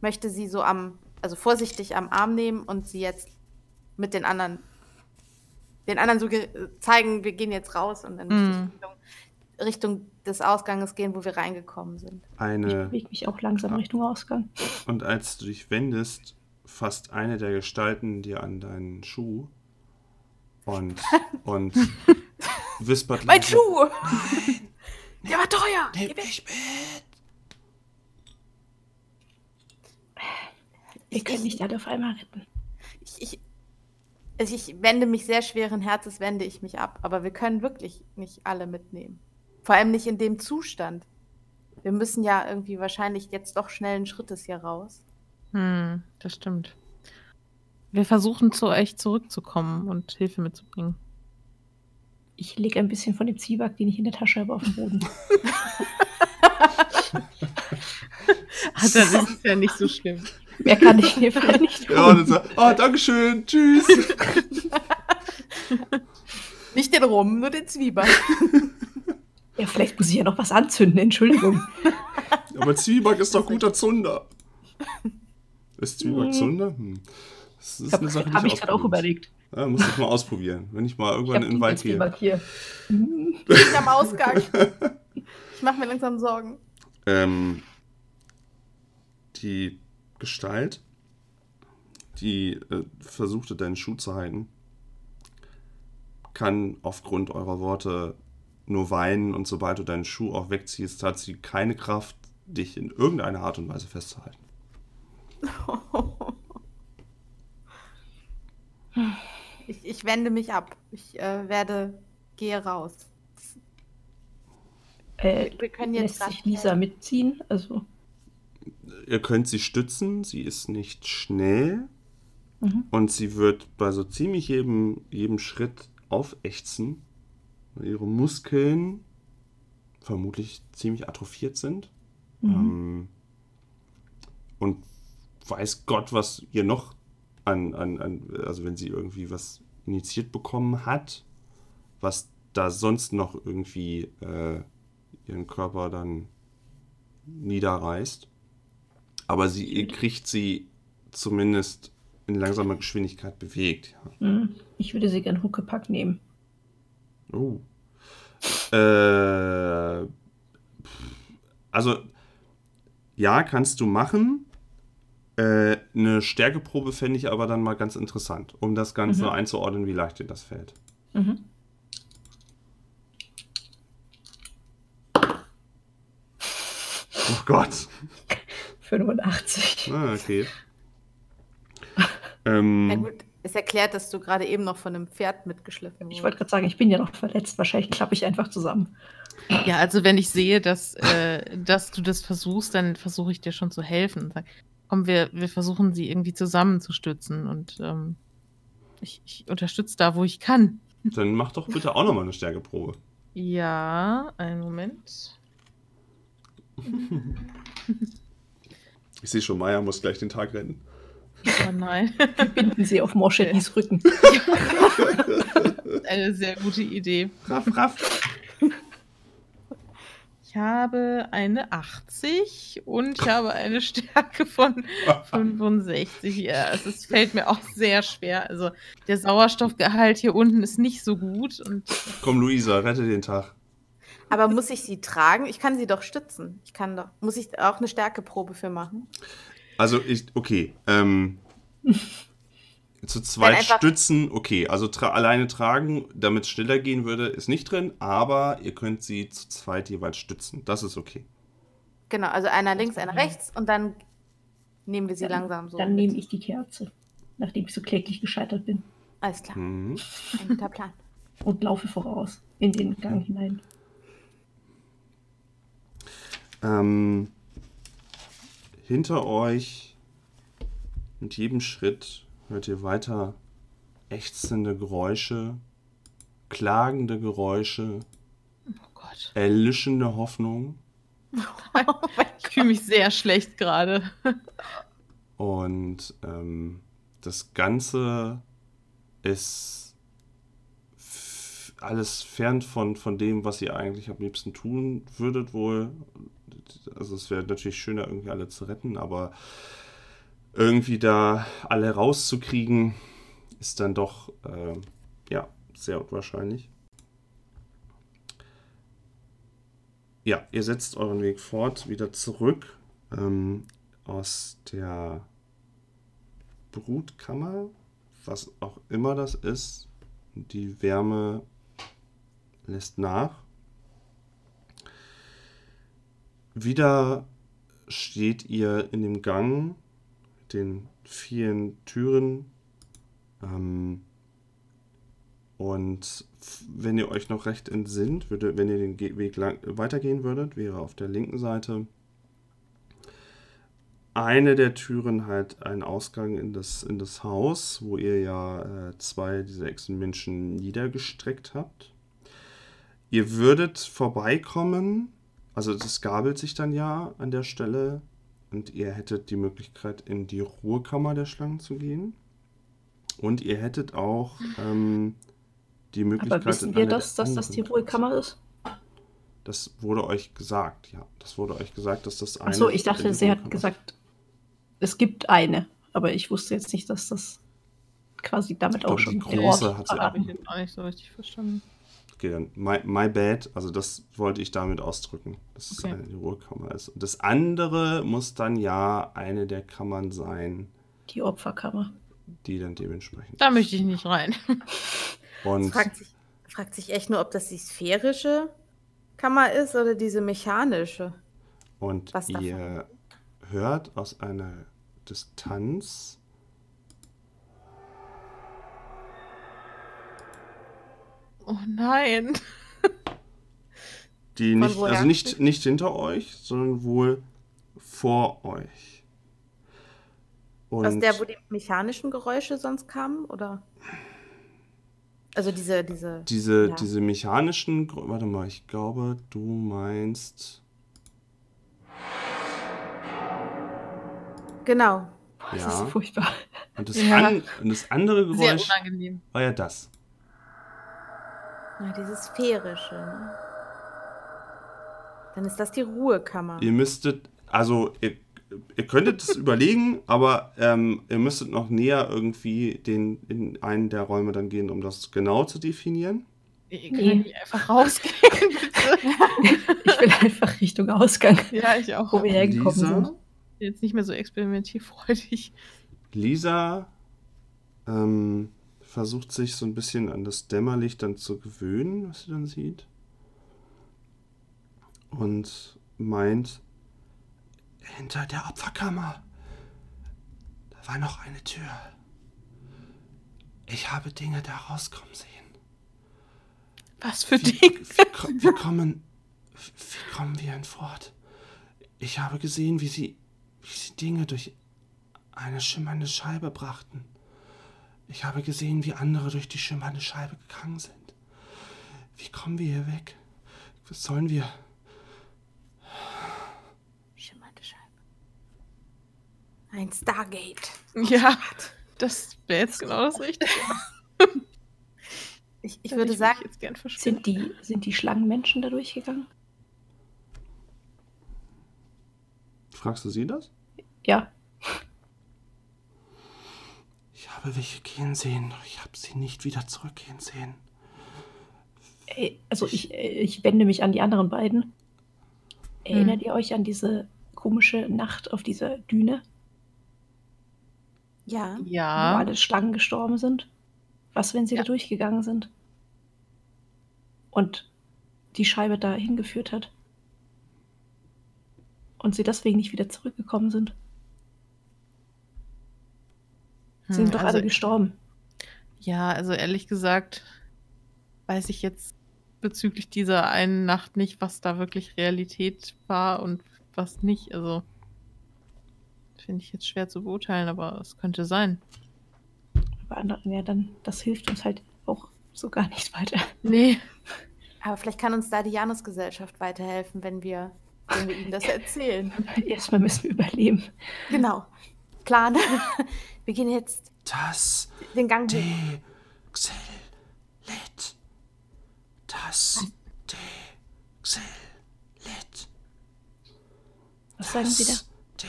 möchte sie so am, also vorsichtig am Arm nehmen und sie jetzt mit den anderen, den anderen so ge- zeigen, wir gehen jetzt raus und dann Mhm. Richtung, Richtung des Ausganges gehen, wo wir reingekommen sind. Ich Eine. bewege mich auch langsam Richtung Ausgang. Und als du dich wendest, fasst eine der Gestalten dir an deinen Schuh und, und wispert Mein leise, Schuh! Der war teuer! Nimm Geh weg. mich mit. Wir können nicht alle auf einmal retten. Ich, ich, also ich wende mich sehr schweren Herzens, wende ich mich ab. Aber wir können wirklich nicht alle mitnehmen. Vor allem nicht in dem Zustand. Wir müssen ja irgendwie wahrscheinlich jetzt doch schnellen Schrittes hier raus. Hm, das stimmt. Wir versuchen zu euch zurückzukommen und Hilfe mitzubringen. Ich lege ein bisschen von dem Zwieback, den ich in der Tasche habe, auf den Boden. Ah, dann ist es ja nicht so schlimm. Mehr kann ich hierfür nicht tun. Ja, dann sagt, oh, Dankeschön, tschüss. Nicht den Rum, nur den Zwieback. Ja, vielleicht muss ich ja noch was anzünden, Entschuldigung. Aber Zwieback ist doch guter Zunder. Ist Zwieback. Zunder? Hm. Das ist Habe eine Sache, die hab ich gerade auch überlegt. muss. Ja, muss ich mal ausprobieren. Wenn ich mal Ich irgendwann habe in den Wald gehe. Hm. Ich bin am Ausgang. Ich mache mir langsam Sorgen. Ähm, die Gestalt, die äh, versuchte, deinen Schuh zu halten, kann aufgrund eurer Worte nur weinen und sobald du deinen Schuh auch wegziehst, hat sie keine Kraft, dich in irgendeiner Art und Weise festzuhalten. Ich, ich wende mich ab. Ich äh, werde, gehe raus. Äh, Wir können jetzt lässt sich grad- Lisa mitziehen? Also, Ihr könnt sie stützen, sie ist nicht schnell mhm. und sie wird bei so ziemlich jedem, jedem Schritt aufächzen, weil ihre Muskeln vermutlich ziemlich atrophiert sind. Mhm. Ähm, und weiß Gott, was ihr noch an, an, an, also wenn sie irgendwie was initiiert bekommen hat, was da sonst noch irgendwie äh, ihren Körper dann niederreißt. Aber sie kriegt sie zumindest in langsamer Geschwindigkeit bewegt. Ja. Mhm. Ich würde sie gern Huckepack nehmen. Oh. Äh, also, ja, kannst du machen. Äh, eine Stärkeprobe fände ich aber dann mal ganz interessant, um das Ganze Mhm. einzuordnen, wie leicht dir das fällt. Mhm. Oh Gott. 85. Ah, okay. ähm, Na gut, es erklärt, dass du gerade eben noch von einem Pferd mitgeschliffen Ich wurdest. wollte gerade sagen, ich bin ja noch verletzt. Wahrscheinlich klappe ich einfach zusammen. Ja, also wenn ich sehe, dass, äh, dass du das versuchst, dann versuche ich dir schon zu helfen. Und sag, komm, wir, wir versuchen sie irgendwie zusammenzustützen und ähm, ich, ich unterstütze da, wo ich kann. dann mach doch bitte auch nochmal eine Stärkeprobe. Ja, einen Moment. Ich sehe schon, Maya muss gleich den Tag retten. Oh nein. Binden sie auf Moschettys Rücken. Eine sehr gute Idee. Raff, raff. Ich habe eine 80 und ich habe eine Stärke von 65. Ja, es ist, fällt mir auch sehr schwer. Also der Sauerstoffgehalt hier unten ist nicht so gut. Und Komm, Luisa, rette den Tag. Aber muss ich sie tragen? Ich kann sie doch stützen. Ich kann doch. Muss ich auch eine Stärkeprobe für machen? Also ich, okay. Ähm, zu zweit stützen, okay. Also tra alleine tragen, damit es schneller gehen würde, ist nicht drin, aber ihr könnt sie zu zweit jeweils stützen. Das ist okay. Genau, also einer links, einer rechts und dann nehmen wir sie Dann- langsam so. Dann mit. nehme ich die Kerze, nachdem ich so kläglich gescheitert bin. Alles klar, Mhm. ein guter Plan. Und laufe voraus in den Gang hinein. Ähm, hinter euch, mit jedem Schritt, hört ihr weiter ächzende Geräusche, klagende Geräusche, oh Gott, erlischende Hoffnung. ich fühle mich sehr schlecht gerade. Und ähm, das Ganze ist alles fern von, von dem, was ihr eigentlich am liebsten tun würdet wohl. Also es wäre natürlich schöner, irgendwie alle zu retten, aber irgendwie da alle rauszukriegen, ist dann doch äh, ja sehr unwahrscheinlich. Ja, ihr setzt euren Weg fort, wieder zurück ähm, aus der Brutkammer, was auch immer das ist. Die Wärme lässt nach. Wieder steht ihr in dem Gang den vielen Türen. Ähm, und wenn ihr euch noch recht entsinnt, würde, wenn ihr den Weg lang, weitergehen würdet, wäre auf der linken Seite eine der Türen halt ein Ausgang in das, in das Haus, wo ihr ja äh, zwei dieser Echsenmenschen niedergestreckt habt. Ihr würdet vorbeikommen, also das gabelt sich dann ja an der Stelle und ihr hättet die Möglichkeit, in die Ruhekammer der Schlangen zu gehen. Und ihr hättet auch ähm, die Möglichkeit. Aber wissen wir das, dass das die Ruhekammer ist? Das wurde euch gesagt, ja. Das wurde euch gesagt, dass das eine. Achso, ich dachte, sie hat gesagt, es gibt eine. Aber ich wusste jetzt nicht, dass das quasi damit Ich auch glaube, schon die der große Ort hat sie Habe ich auch nicht so richtig verstanden. Okay, dann my, my bad. Also das wollte ich damit ausdrücken, dass es Okay. eine Ruhekammer ist. Und das andere muss dann ja eine der Kammern sein, Die Opferkammer. die dann dementsprechend. Da möchte ich nicht rein. Und Fragt sich, fragt sich echt nur, ob das die sphärische Kammer ist oder diese mechanische. und ihr hört aus einer Distanz Oh nein. die Von nicht, also nicht, nicht hinter euch, sondern wohl vor euch. Und Aus der, wo die mechanischen Geräusche sonst kamen, oder? Also diese, diese. diese, ja. diese mechanischen, Gr- warte mal, ich glaube, du meinst, Genau. Boah, das Ja. ist so furchtbar. und das, Ja. an, und das andere Sehr Geräusch unangenehm. war ja das. Ja, dieses sphärische. Ne? Dann ist das die Ruhekammer. Ihr müsstet, also ihr, ihr könntet es überlegen, aber ähm, ihr müsstet noch näher irgendwie den, in einen der Räume dann gehen, um das genau zu definieren. Ihr Nee. könnt nicht einfach rausgehen, bitte. Ich will einfach Richtung Ausgang, ja, ich auch. wo wir hergekommen Lisa, sind. Jetzt nicht mehr so experimentierfreudig. Lisa ähm, versucht sich so ein bisschen an das Dämmerlicht dann zu gewöhnen, was sie dann sieht. Und meint, hinter der Opferkammer, da war noch eine Tür. Ich habe Dinge da rauskommen sehen. Was für Wie, Dinge. wie, wie kommen, wie kommen wir hinfort? Ich habe gesehen, wie sie, wie sie Dinge durch eine schimmernde Scheibe brachten. Ich habe gesehen, wie andere durch die schimmernde Scheibe gegangen sind. Wie kommen wir hier weg? Was sollen wir? Schimmernde Scheibe. Ein Stargate. Ja, das wäre jetzt genau das Richtige. Ich, ich würde mich sagen, jetzt gern verschwinden. Sind die, sind die Schlangenmenschen da durchgegangen? Fragst du sie das? Ja. Ich habe welche gehen sehen, ich habe sie nicht wieder zurückgehen sehen. Ey, Also ich, ich wende mich an die anderen beiden. Erinnert ihr euch an diese komische Nacht auf dieser Düne, Ja. wo Ja. alle Schlangen gestorben sind? Was, wenn sie Ja. da durchgegangen sind? Und die Scheibe da hingeführt hat? Und sie deswegen nicht wieder zurückgekommen sind? Sie Hm, sind doch also, alle gestorben. ja, also ehrlich gesagt, weiß ich jetzt bezüglich dieser einen Nacht nicht, was da wirklich Realität war und was nicht. Also finde ich jetzt schwer zu beurteilen, aber es könnte sein. Aber anderen, ja, dann, das hilft uns halt auch so gar nicht weiter. Nee. Aber vielleicht kann uns da die Janusgesellschaft weiterhelfen, wenn wir, wenn wir ihnen das erzählen. Erstmal müssen wir überleben. Genau. Plan. Wir gehen jetzt Das den Gang hoch. Dexelit. Das Dexelit. Was sagen Sie da?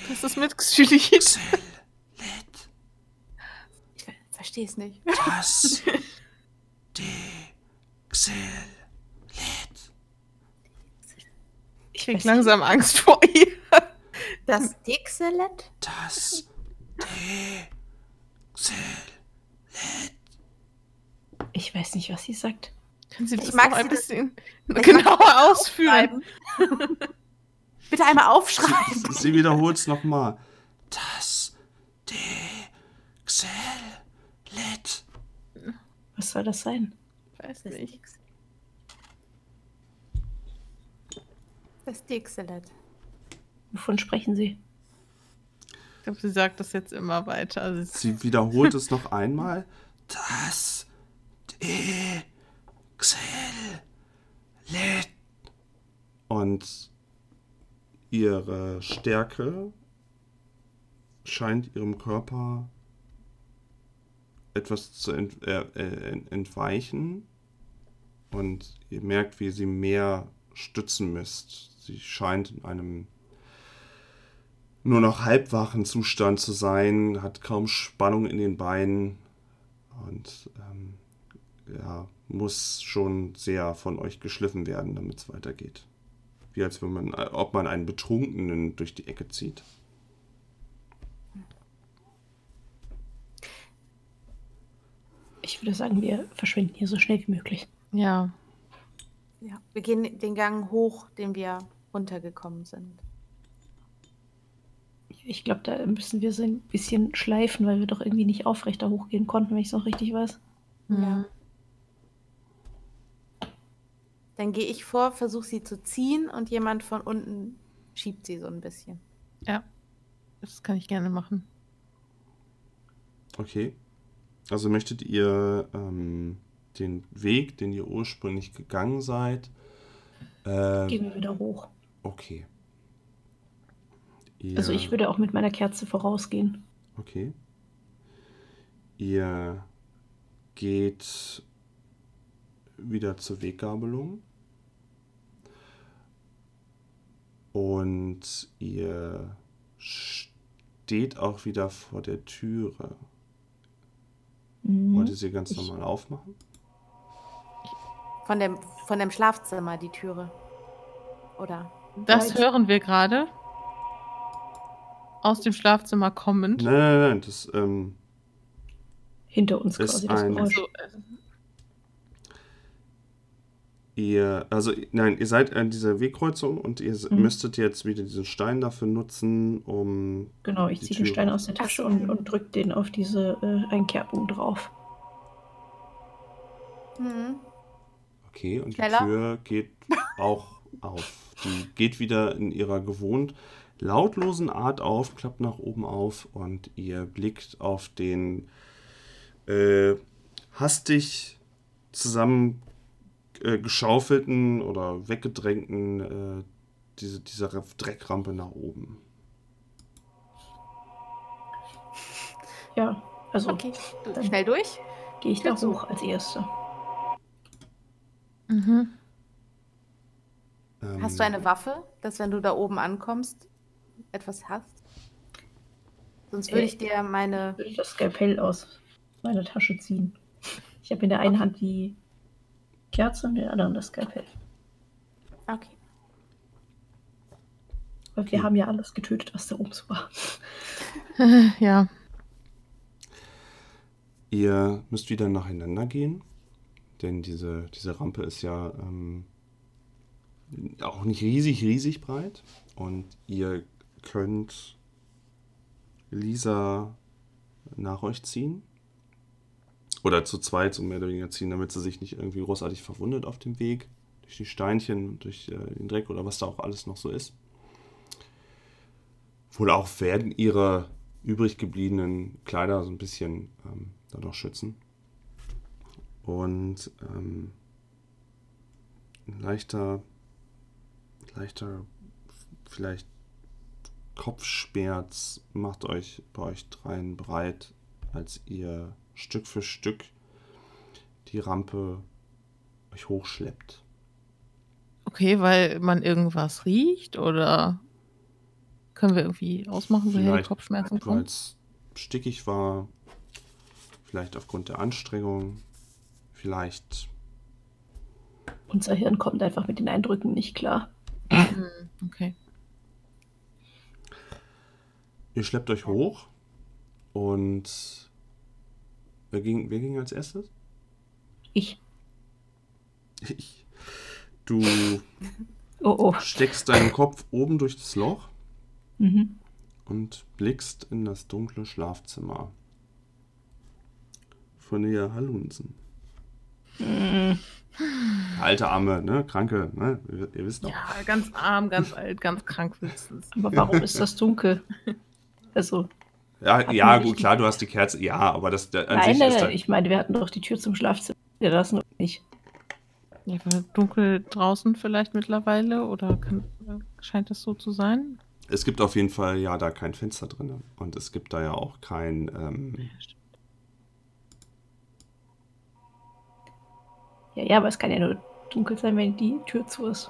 Was ist mit Xylit? Ich ver- verstehe es nicht. Das Dexelit. Ich krieg langsam Angst vor ihr. Das Dixelet? Das. Ich weiß nicht, was sie sagt. Können Sie das Ich mag noch ein sie bisschen genauer ausführen? Bitte einmal aufschreiben. Sie wiederholt es nochmal. Das Dexelit. Was soll das sein? Weiß Das nicht. Das Dixelet. Wovon sprechen Sie? Glaube, sie sagt das jetzt immer weiter. Also Sie wiederholt es noch einmal. Das Dexelit. Und ihre Stärke scheint ihrem Körper etwas zu ent äh, äh, entweichen. Und ihr merkt, wie sie mehr stützen müsst. Sie scheint in einem nur noch halbwachen Zustand zu sein, hat kaum Spannung in den Beinen und ähm, ja, muss schon sehr von euch geschliffen werden, damit es weitergeht. Wie als wenn man, äh, ob man einen Betrunkenen durch die Ecke zieht. Ich würde sagen, wir verschwinden hier so schnell wie möglich. ja. Ja. Wir gehen den Gang hoch, den wir runtergekommen sind. Ich glaube, da müssen wir so ein bisschen schleifen, weil wir doch irgendwie nicht aufrechter hochgehen konnten, wenn ich es noch richtig weiß. Ja. Dann gehe ich vor, versuche sie zu ziehen und jemand von unten schiebt sie so ein bisschen. Ja. Das kann ich gerne machen. Okay. Also möchtet ihr ähm, den Weg, den ihr ursprünglich gegangen seid, äh, Gehen wir wieder hoch. okay. Ihr, Also ich würde auch mit meiner Kerze vorausgehen. Okay. Ihr geht wieder zur Weggabelung. Und ihr steht auch wieder vor der Türe. Mhm. Wollt ihr sie ganz Ich- normal aufmachen? Von dem, von dem Schlafzimmer, die Türe. Oder? Das hören wir gerade. Aus dem Schlafzimmer kommend. Nein, nein, nein, das, ähm, Hinter uns Ist quasi das ein- Geräusch. Also, äh, ihr, also, nein, ihr seid an dieser Wegkreuzung und ihr Mhm. müsstet jetzt wieder diesen Stein dafür nutzen, um Genau, ich ziehe den. Stein aus der Tasche und, und drücke den auf diese äh, Einkerbung drauf. Mhm. Okay, und Schneller? die Tür geht auch auf. Die geht wieder in ihrer gewohnt lautlosen Art auf, klappt nach oben auf und ihr blickt auf den äh, hastig zusammen äh, geschaufelten oder weggedrängten äh, diese, dieser Dreckrampe nach oben. Ja, also Okay. Dann- Schnell durch. gehe ich da hoch als Erste. mhm. Ähm, Hast du eine Waffe, dass wenn du da oben ankommst, etwas hast? Sonst würde Äh, ich dir meine. Würde ich das Skalpell aus meiner Tasche ziehen. Ich habe in der einen Hand die Kerze und in der anderen das Skalpell. Okay. Weil Okay. wir haben ja alles getötet, was da oben so war. ja. Ihr müsst wieder nacheinander gehen, denn diese, diese Rampe ist ja ähm, auch nicht riesig, riesig breit. Und ihr könnt Lisa nach euch ziehen. Oder zu zweit, so mehr oder weniger ziehen, damit sie sich nicht irgendwie großartig verwundet auf dem Weg. Durch die Steinchen, durch äh, den Dreck oder was da auch alles noch so ist. Wohl auch werden ihre übrig gebliebenen Kleider so ein bisschen ähm, dadurch schützen. Und ähm, ein leichter, leichter, vielleicht Kopfschmerz macht euch bei euch dreien breit, als ihr Stück für Stück die Rampe euch hochschleppt. Okay, weil man irgendwas riecht oder können wir irgendwie ausmachen, woher die Vielleicht, Kopfschmerzen weil kommen? es stickig war, vielleicht aufgrund der Anstrengung, vielleicht Unser Hirn kommt einfach mit den Eindrücken nicht klar. Hm, okay. Ihr schleppt euch hoch und wer ging, wer ging als erstes? Ich. Ich. Du Oh oh. steckst deinen Kopf oben durch das Loch Mhm. und blickst in das dunkle Schlafzimmer von ihr Halunsen. Mm, Alte Arme, ne? Kranke, ne? Ihr, ihr wisst doch. Ja, ganz arm, ganz alt, ganz krank. Aber warum ist das dunkel? Also, Ja, ja gut, klar, du hast die Kerze. Ja, aber das der, an nein, sich nein, ist nein. da, Ich meine, wir hatten doch die Tür zum Schlafzimmer gelassen oder nicht. Ja, war dunkel draußen vielleicht mittlerweile oder kann, scheint das so zu sein? Es gibt auf jeden Fall ja da kein Fenster drin. Und es gibt da ja auch kein. Ähm, Ja, ja, aber es kann ja nur dunkel sein, wenn die Tür zu ist.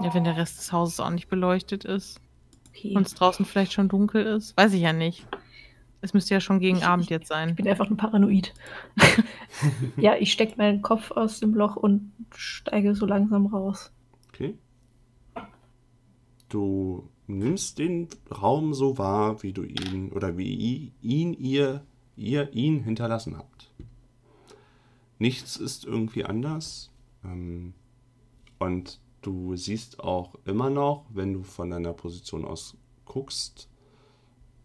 Ja, wenn der Rest des Hauses auch nicht beleuchtet ist Okay. und es draußen vielleicht schon dunkel ist, weiß ich ja nicht. Es müsste ja schon gegen Ich- Abend ich- jetzt sein. Ich bin einfach nur paranoid. ja, ich stecke meinen Kopf aus dem Loch und steige so langsam raus. okay. Du nimmst den Raum so wahr, wie du ihn oder wie ihn, ihr, ihr ihn hinterlassen habt. Nichts ist irgendwie anders. Ähm, und du siehst auch immer noch, wenn du von deiner Position aus guckst,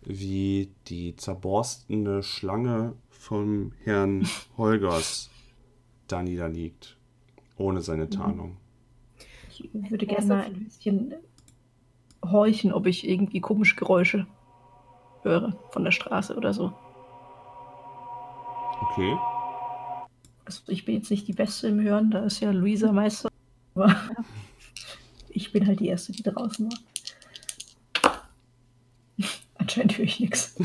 wie die zerborstene Schlange vom Herrn Holgers da niederliegt, ohne seine Tarnung. Ich würde gerne mal ein bisschen horchen, ob ich irgendwie komische Geräusche höre von der Straße oder so. Okay. Also ich bin jetzt nicht die Beste im Hören, da ist ja Luisa Meister. Aber ich bin halt die Erste, die draußen war. Anscheinend höre ich nichts.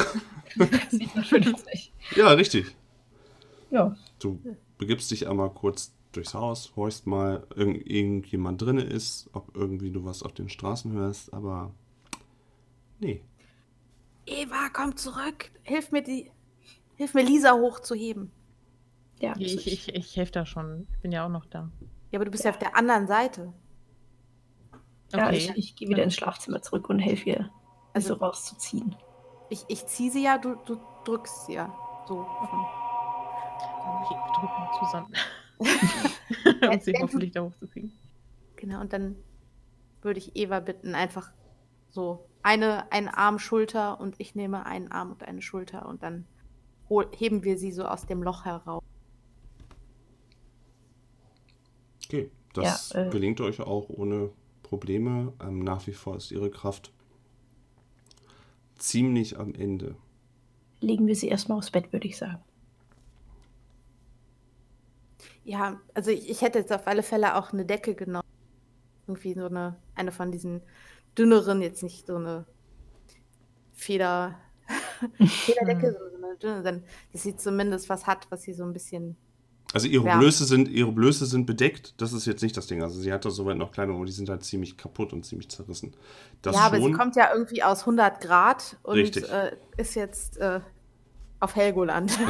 57. Ja, richtig. Ja, Du begibst dich einmal kurz durchs Haus, horchst mal, irgend, irgendjemand drinne ist, ob irgendwie du was auf den Straßen hörst, aber nee. Eva, komm zurück. Hilf mir die. Hilf mir Lisa hochzuheben. ja. also Ich, ich, ich helfe da schon. Ich bin ja auch noch da. Ja, aber du bist ja auf der anderen Seite. Ja, Okay. ich, ich gehe wieder ins Schlafzimmer zurück und helfe ihr, Also- also rauszuziehen. Ich, ich ziehe sie ja, du, du drückst sie ja. So. Okay, wir drücken zusammen. um sie hoffentlich da hochzukriegen. Genau, und dann würde ich Eva bitten, einfach so eine, einen Arm, Schulter und ich nehme einen Arm und eine Schulter und dann hol, heben wir sie so aus dem Loch heraus. Okay, das Ja, äh. gelingt euch auch ohne Probleme. Ähm, nach wie vor ist ihre Kraft ziemlich am Ende. Legen wir sie erstmal aufs Bett, würde ich sagen. Ja, also ich, ich hätte jetzt auf alle Fälle auch eine Decke genommen. Irgendwie so eine, eine von diesen dünneren, jetzt nicht so eine Feder, Federdecke, sondern so eine dünne, dass sie zumindest was hat, was sie so ein bisschen Also ihre Ja. Blöße sind, ihre Blöße sind bedeckt. Das ist jetzt nicht das Ding. Also sie hat da soweit noch Kleidung, aber die sind halt ziemlich kaputt und ziemlich zerrissen. Das ja, aber sie schon. kommt ja irgendwie aus 100 Grad und äh, ist jetzt äh, auf Helgoland.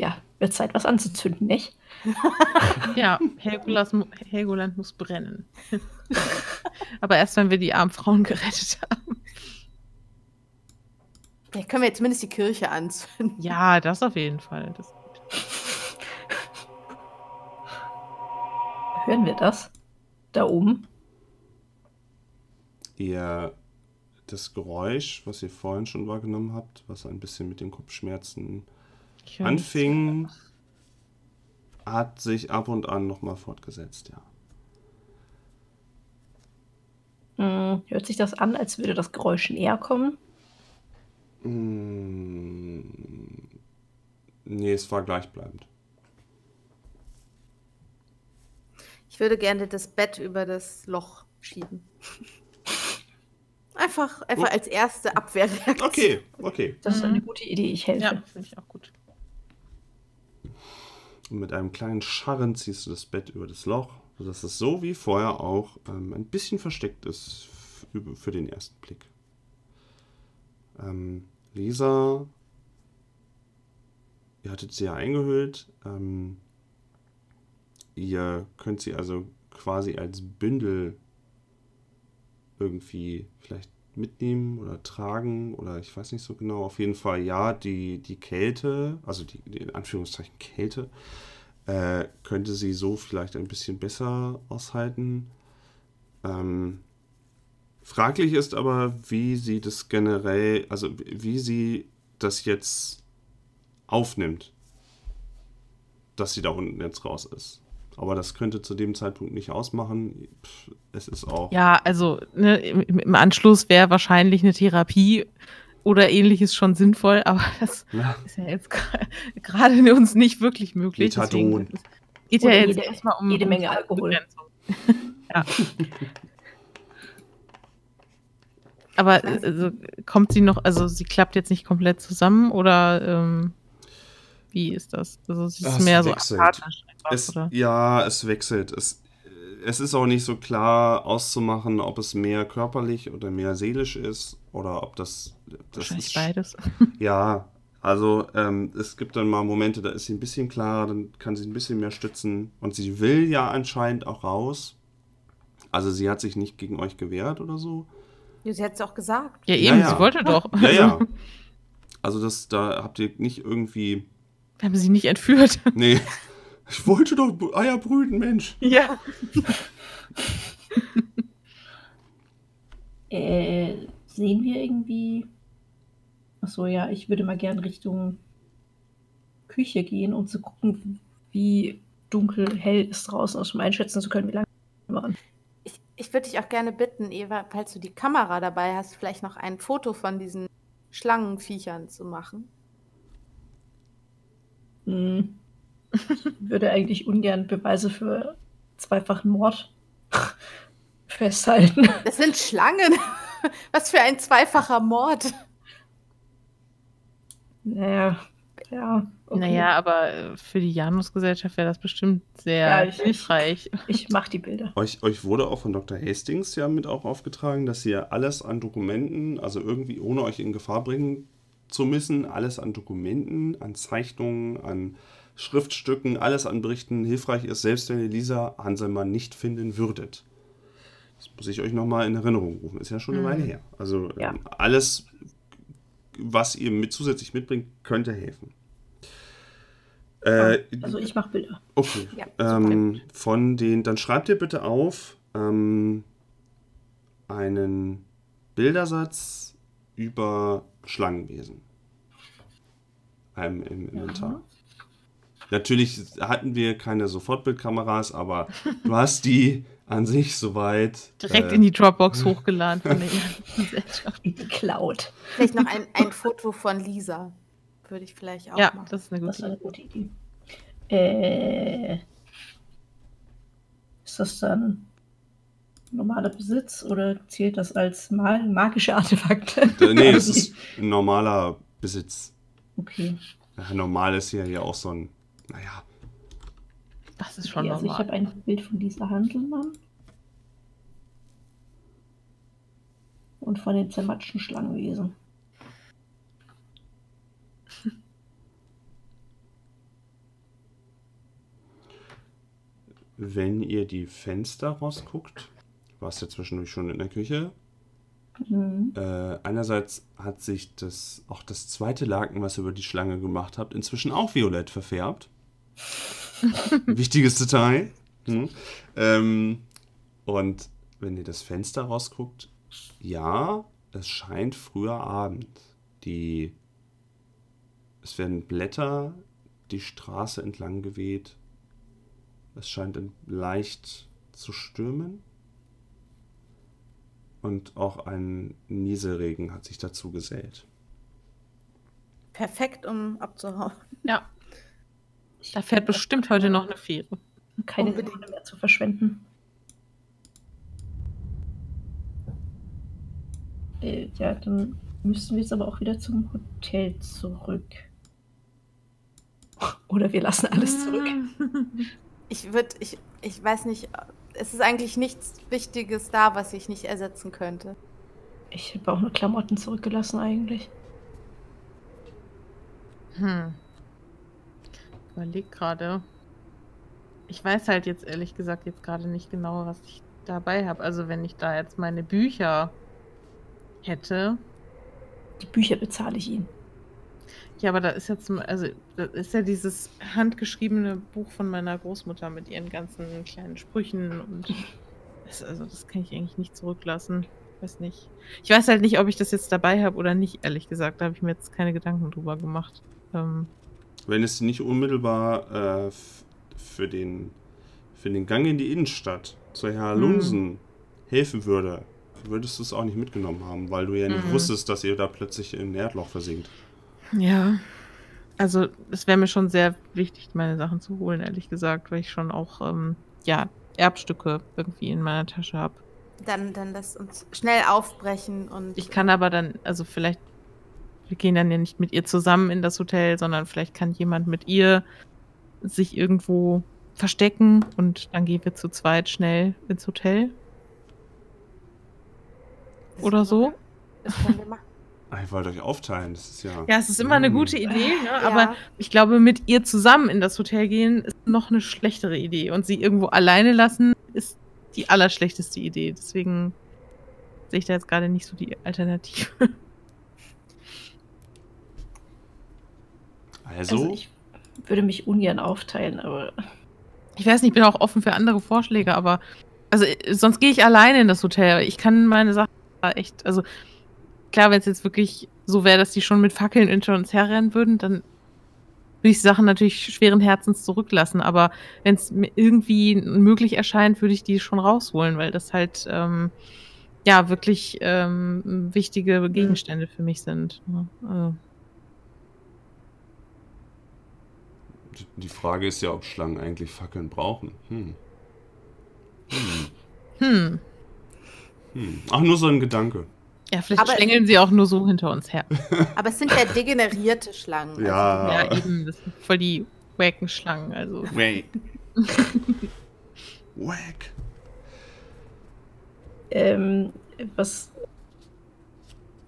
Ja, wird Zeit, was anzuzünden, nicht? Ja, Helgolas, Helgoland muss brennen. Aber erst, wenn wir die armen Frauen gerettet haben. Vielleicht können wir jetzt zumindest die Kirche anzünden. Ja, das auf jeden Fall. Das, Hören wir das? Da oben? ihr das Geräusch, was ihr vorhin schon wahrgenommen habt, was ein bisschen mit den Kopfschmerzen höre anfing, hat sich ab und an nochmal fortgesetzt, ja. Hm, hört sich das an, als würde das Geräusch näher kommen? Mm, Nee, es war gleichbleibend. Ich würde gerne das Bett über das Loch schieben. Einfach, einfach Gut. als erste Abwehrreaktion. Okay, okay. Das ist Mhm. eine gute Idee, ich helfe. Ja, finde ich auch gut. Und mit einem kleinen Scharren ziehst du das Bett über das Loch, sodass es so wie vorher auch ähm, ein bisschen versteckt ist für den ersten Blick. Ähm, Lisa, ihr hattet sie ja eingehüllt. Ähm, ihr könnt sie also quasi als Bündel irgendwie vielleicht mitnehmen oder tragen oder ich weiß nicht so genau. Auf jeden Fall ja, die, die Kälte, also die, die in Anführungszeichen Kälte, äh, könnte sie so vielleicht ein bisschen besser aushalten. Ähm, fraglich ist aber, wie sie das generell, also wie sie das jetzt aufnimmt, dass sie da unten jetzt raus ist. Aber das könnte zu dem Zeitpunkt nicht ausmachen. Pff, Es ist auch. Ja, also ne, im, Anschluss wäre wahrscheinlich eine Therapie oder ähnliches schon sinnvoll, aber das Ja. ist ja jetzt gerade uns nicht wirklich möglich. Methadon. deswegen geht ja jetzt jede- erstmal um jede Menge Alkohol. Ja. Aber also, kommt sie noch, also sie klappt jetzt nicht komplett zusammen oder ähm, wie ist das? Also sie ist Es mehr so wechselt. apathisch Es, oder? ja, es wechselt. Es, es ist auch nicht so klar auszumachen, ob es mehr körperlich oder mehr seelisch ist oder ob das. das Wahrscheinlich ist, beides. Ja, also ähm, es gibt dann mal Momente, da ist sie ein bisschen klarer, dann kann sie ein bisschen mehr stützen. Und sie will ja anscheinend auch raus. Also sie hat sich nicht gegen euch gewehrt oder so. Ja, Sie hat es auch gesagt. Ja, Ja, eben, ja. sie wollte doch. Ja, ja. Also das, da habt ihr nicht irgendwie. Wir haben sie nicht entführt. Nee. Ich wollte doch Eier brüten, Mensch. ja. Äh, sehen wir irgendwie. Achso, ja, ich würde mal gern Richtung Küche gehen, um zu gucken, wie dunkel hell ist draußen ist, um einschätzen zu können, wie lange wir waren. Ich, würde dich auch gerne bitten, Eva, falls du die Kamera dabei hast, vielleicht noch ein Foto von diesen Schlangenviechern zu machen. Hm. Ich würde eigentlich ungern Beweise für zweifachen Mord festhalten. Das sind Schlangen. Was für ein zweifacher Mord. Naja, ja. okay. Naja, aber äh, für die Janus-Gesellschaft wäre das bestimmt sehr Ja, ich- hilfreich. Ich mach die Bilder. Euch, euch wurde auch von Dr. Hastings ja mit auch aufgetragen, dass ihr alles an Dokumenten, also irgendwie ohne euch in Gefahr bringen zu müssen, alles an Dokumenten, an Zeichnungen, an Schriftstücken, alles an Berichten hilfreich ist, selbst wenn ihr Lisa Hanselmann nicht finden würdet. Das muss ich euch nochmal in Erinnerung rufen. Ist ja schon eine Mhm. Weile her. Also Ja. ähm, alles, was ihr mit zusätzlich mitbringt, könnte helfen. Äh, Also ich mach Bilder. Okay. Ja, ähm, von den, dann schreibt ihr bitte auf ähm, einen Bildersatz über Schlangenwesen. Einem im Inventar. Natürlich hatten wir keine Sofortbildkameras, aber du hast die an sich soweit. Direkt äh, in die Dropbox hochgeladen von der Janus-Gesellschaft. In die Cloud. Vielleicht noch ein, ein Foto von Lisa. Würde ich vielleicht auch Ja, machen. das ist eine Das ist gute eine Idee. gute Idee. Äh, ist das dann normaler Besitz oder zählt das als mal magische Artefakte? Nee, es ist ein normaler Besitz. Okay. Ja, normal ist hier ja auch so ein, naja, Das ist schon Okay, also ich normal. habe ein Bild von dieser Handelmann. Und von den zermatschten Schlangenwesen. Wenn ihr die Fenster rausguckt, warst ja zwischendurch schon in der Küche. Mhm. Äh, einerseits hat sich das, auch das zweite Laken, was ihr über die Schlange gemacht habt, inzwischen auch violett verfärbt. Wichtiges Detail. Hm. Ähm, und wenn ihr das Fenster rausguckt, ja, es scheint früher Abend. Die, es werden Blätter die Straße entlang geweht. Es scheint in- leicht zu stürmen. Und auch ein Nieselregen hat sich dazu gesellt. Perfekt, um abzuhauen. Ja. Da fährt bestimmt heute noch eine Fähre. Keine Unbedingt. Sekunde mehr zu verschwenden. Äh, ja, dann müssen wir jetzt aber auch wieder zum Hotel zurück. Oder wir lassen alles zurück. Ich würde, ich, ich weiß nicht, es ist eigentlich nichts Wichtiges da, was ich nicht ersetzen könnte. Ich habe auch nur Klamotten zurückgelassen eigentlich. Hm. Überleg gerade. Ich weiß halt jetzt ehrlich gesagt jetzt gerade nicht genau, was ich dabei habe. Also wenn ich da jetzt meine Bücher hätte. Die Bücher bezahle ich Ihnen. Ja, aber da ist jetzt, also das ist ja dieses handgeschriebene Buch von meiner Großmutter mit ihren ganzen kleinen Sprüchen und das, also das kann ich eigentlich nicht zurücklassen. Weiß nicht. Ich weiß halt nicht, ob ich das jetzt dabei habe oder nicht, ehrlich gesagt. Da habe ich mir jetzt keine Gedanken drüber gemacht. Ähm, Wenn es nicht unmittelbar äh, für, den, für den Gang in die Innenstadt zu Herr Hm. Lunsen helfen würde, würdest du es auch nicht mitgenommen haben, weil du ja nicht Mhm. wusstest, dass ihr da plötzlich in ein Erdloch versinkt. Ja. Also, es wäre mir schon sehr wichtig, meine Sachen zu holen, ehrlich gesagt, weil ich schon auch, ähm, ja, Erbstücke irgendwie in meiner Tasche habe. Dann, dann lasst uns schnell aufbrechen und Ich kann aber dann, also vielleicht, wir gehen dann ja nicht mit ihr zusammen in das Hotel, sondern vielleicht kann jemand mit ihr sich irgendwo verstecken und dann gehen wir zu zweit schnell ins Hotel Das oder so. Das können wir machen. Ah, ihr wollt euch aufteilen, das ist ja. Ja, es ist immer eine Mm. gute Idee, ne? Ja. aber ich glaube, mit ihr zusammen in das Hotel gehen ist noch eine schlechtere Idee. Und sie irgendwo alleine lassen ist die allerschlechteste Idee. Deswegen sehe ich da jetzt gerade nicht so die Alternative. Also, Also ich würde mich ungern aufteilen, aber Ich weiß nicht, ich bin auch offen für andere Vorschläge, aber also sonst gehe ich alleine in das Hotel. Ich kann meine Sachen da echt, also klar, wenn es jetzt wirklich so wäre, dass die schon mit Fackeln hinter uns herrennen würden, dann würde ich die Sachen natürlich schweren Herzens zurücklassen. Aber wenn es mir irgendwie möglich erscheint, würde ich die schon rausholen, weil das halt ähm, ja wirklich ähm, wichtige Gegenstände für mich sind. ne? Also, die Frage ist ja, ob Schlangen eigentlich Fackeln brauchen. Hm. Hm. hm. Hm. Ach, nur so ein Gedanke. Ja, vielleicht Aber- schlängeln sie auch nur so hinter uns her. Aber es sind ja degenerierte Schlangen. Ja. Ja, eben, das sind voll die wacken Schlangen. Also. Wait. Wack. ähm, was,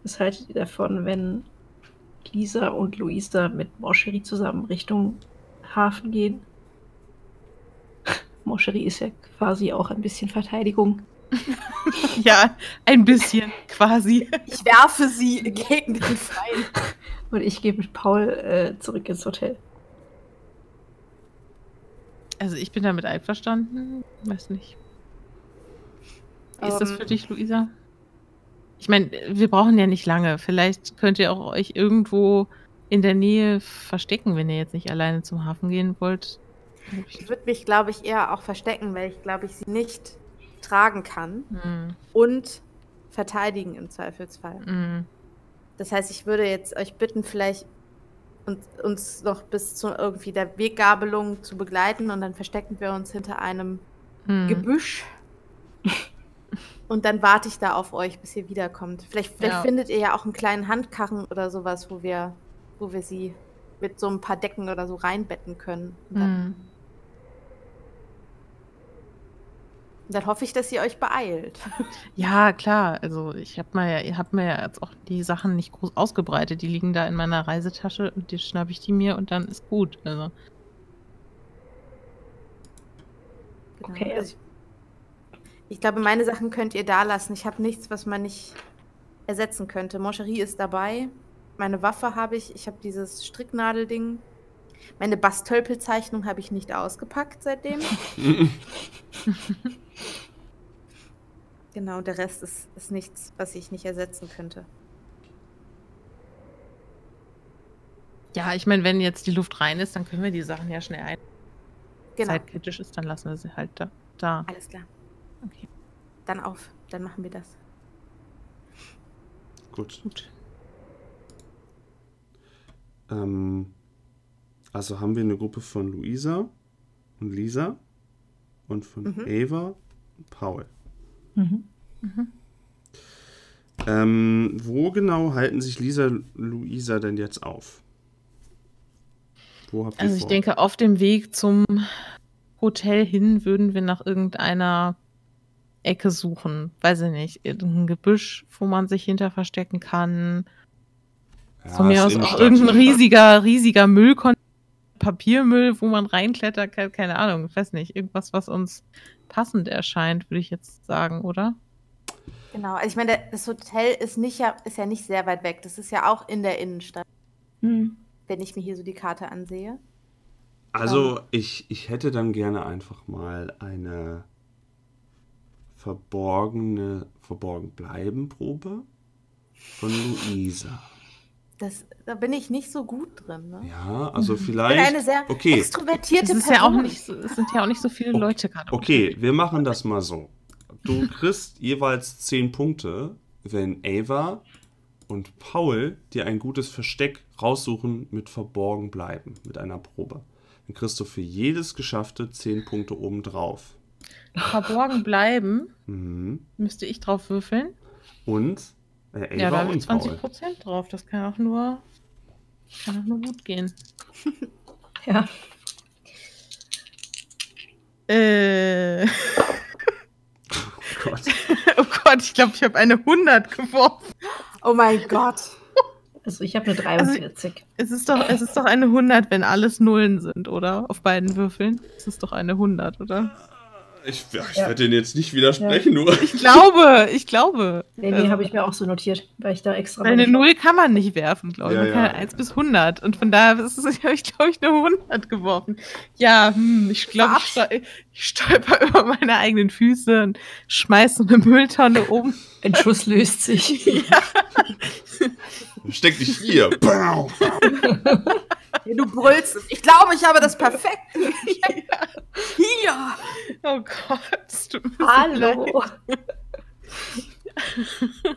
was haltet ihr davon, wenn Lisa und Luisa mit Morcherie zusammen Richtung Hafen gehen? Morcherie ist ja quasi auch ein bisschen Verteidigung. Ja, ein bisschen quasi. Ich werfe sie gegen den Feind. Und ich gehe mit Paul äh, zurück ins Hotel. Also ich bin damit einverstanden. Weiß nicht. Wie ist das Ähm. für dich, Luisa? Ich meine, wir brauchen ja nicht lange. Vielleicht könnt ihr auch euch irgendwo in der Nähe verstecken, wenn ihr jetzt nicht alleine zum Hafen gehen wollt. Ich würde mich, glaube ich, eher auch verstecken, weil ich, glaube ich, sie nicht tragen kann Hm, und verteidigen im Zweifelsfall. hm. Das heißt, ich würde jetzt euch bitten, vielleicht uns, uns noch bis zu irgendwie der Weggabelung zu begleiten und dann verstecken wir uns hinter einem Hm. Gebüsch. Und dann warte ich da auf euch, bis ihr wiederkommt. Vielleicht, vielleicht Ja. findet ihr ja auch einen kleinen Handkarren oder sowas, wo wir, wo wir sie mit so ein paar Decken oder so reinbetten können. Und dann, Mhm. Dann hoffe ich, dass ihr euch beeilt. Ja, klar. Also ich habe mir, ja, ihr habt mir ja jetzt auch die Sachen nicht groß ausgebreitet. Die liegen da in meiner Reisetasche und die schnappe ich die mir und dann ist gut. Also Genau. Okay. Also ich, ich glaube, meine Sachen könnt ihr da lassen. Ich habe nichts, was man nicht ersetzen könnte. Moncherie ist dabei. Meine Waffe habe ich. Ich habe dieses Stricknadelding. Meine Bastölpelzeichnung habe ich nicht ausgepackt seitdem. genau, der Rest ist, ist nichts, was ich nicht ersetzen könnte. ja, ich meine, wenn jetzt die Luft rein ist, dann können wir die Sachen ja schnell ein. Genau, Zeitkritisch ist, dann lassen wir sie halt da. da. alles klar. Okay. Dann auf, dann machen wir das. Gut. Gut. Ähm, also haben wir eine Gruppe von Luisa und Lisa und von Mhm. Ava und Paul. Mhm. Ähm, wo genau halten sich Lisa und Luisa denn jetzt auf? Wo habt ihr Also ich vor? denke, auf dem Weg zum Hotel hin würden wir nach irgendeiner Ecke suchen. Weiß ich nicht. Irgendein Gebüsch, wo man sich hinter verstecken kann. Ja, Von mir aus auch irgendein riesiger, riesiger Müllkonteiner. Papiermüll, wo man reinklettert, ke- keine Ahnung, ich weiß nicht, irgendwas, was uns passend erscheint, würde ich jetzt sagen, oder? Genau, also ich meine, das Hotel ist, nicht ja, ist ja nicht sehr weit weg. Das ist ja auch in der Innenstadt, Mhm. wenn ich mir hier so die Karte ansehe. Also ich, ich hätte dann gerne einfach mal eine verborgene, verborgen bleiben Probe von Luisa. Das, da bin ich nicht so gut drin. Ne? Ja, also Ich bin vielleicht. eine sehr okay. extrovertierte Es ist Person. ja auch nicht so, es sind ja auch nicht so viele Okay. Leute gerade. Okay, wir machen das mal so. Du kriegst jeweils 10 Punkte, wenn Ava und Paul dir ein gutes Versteck raussuchen mit verborgen bleiben, mit einer Probe. Dann kriegst du für jedes Geschaffte 10 Punkte obendrauf. Verborgen bleiben, Mhm. müsste ich drauf würfeln. Und äh, ja, da habe ich und 20 Paul. Prozent drauf. Das kann auch nur, kann auch nur gut gehen. Ja. Äh, Oh Gott. oh Gott, ich glaube, ich habe eine 100 geworfen. Oh mein Gott. Also ich habe eine 43. Es ist, doch, es ist doch eine 100, wenn alles Nullen sind, oder? Auf beiden Würfeln. Es ist doch eine 100, oder? Ich, ja, ich Ja. werde den jetzt nicht widersprechen, nur. Ich glaube, ich glaube. Nee, nee, Also, habe ich mir auch so notiert, weil ich da extra. Eine 0 kann man nicht werfen, glaube ich. Ja, man kann ja. ja 1 bis 100. Und von daher ist es, habe ich, glaube ich, eine 100 geworfen. Ja, hm, ich glaube, ich, stol ich stolper über meine eigenen Füße und schmeiße eine Mülltonne um. Ein Schuss löst sich. Steck dich hier. Ja, du brüllst. Ich glaube, ich habe das perfekt. Hier. Oh Gott. Hallo.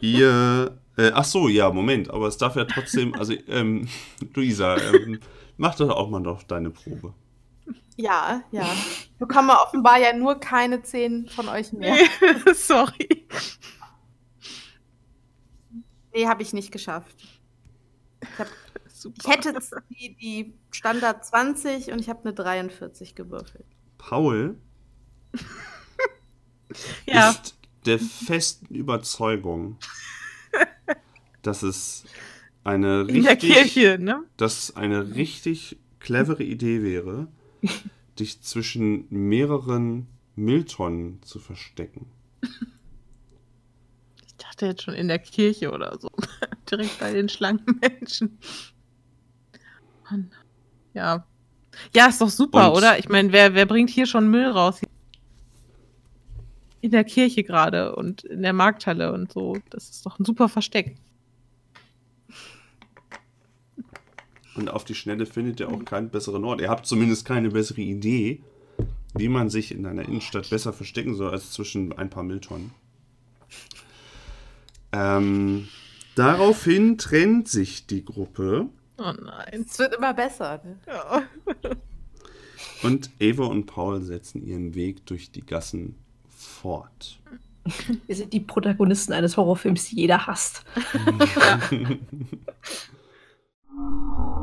Ihr. Äh, ach so, ja, Moment, aber es darf ja trotzdem. Also, ähm, Luisa, ähm, mach doch auch mal doch deine Probe. Ja, ja. Ich bekomme offenbar ja nur keine 10 von euch mehr. Nee, sorry. Nee, habe ich nicht geschafft. Ich, hab, Super. ich hätte die, die Standard 20 und ich habe eine 43 gewürfelt. Paul ja, ist der festen Überzeugung, dass es eine richtig, Kirche, ne? dass eine richtig clevere Idee wäre, dich zwischen mehreren Mülltonnen zu verstecken. Ich dachte jetzt schon in der Kirche oder so. Direkt bei den schlanken Menschen. Mann. Ja. Ja, ist doch super, Und- oder? Ich meine, wer, wer bringt hier schon Müll raus? In der Kirche gerade und in der Markthalle und so. Das ist doch ein super Versteck. Und auf die Schnelle findet ihr auch keinen besseren Ort. Ihr habt zumindest keine bessere Idee, wie man sich in einer Innenstadt besser verstecken soll, als zwischen ein paar Mülltonnen. Ähm, daraufhin trennt sich die Gruppe Oh nein. Es wird immer besser. Ne? Ja. und Eva und Paul setzen ihren Weg durch die Gassen fort. Wir sind die Protagonisten eines Horrorfilms, die jeder hasst.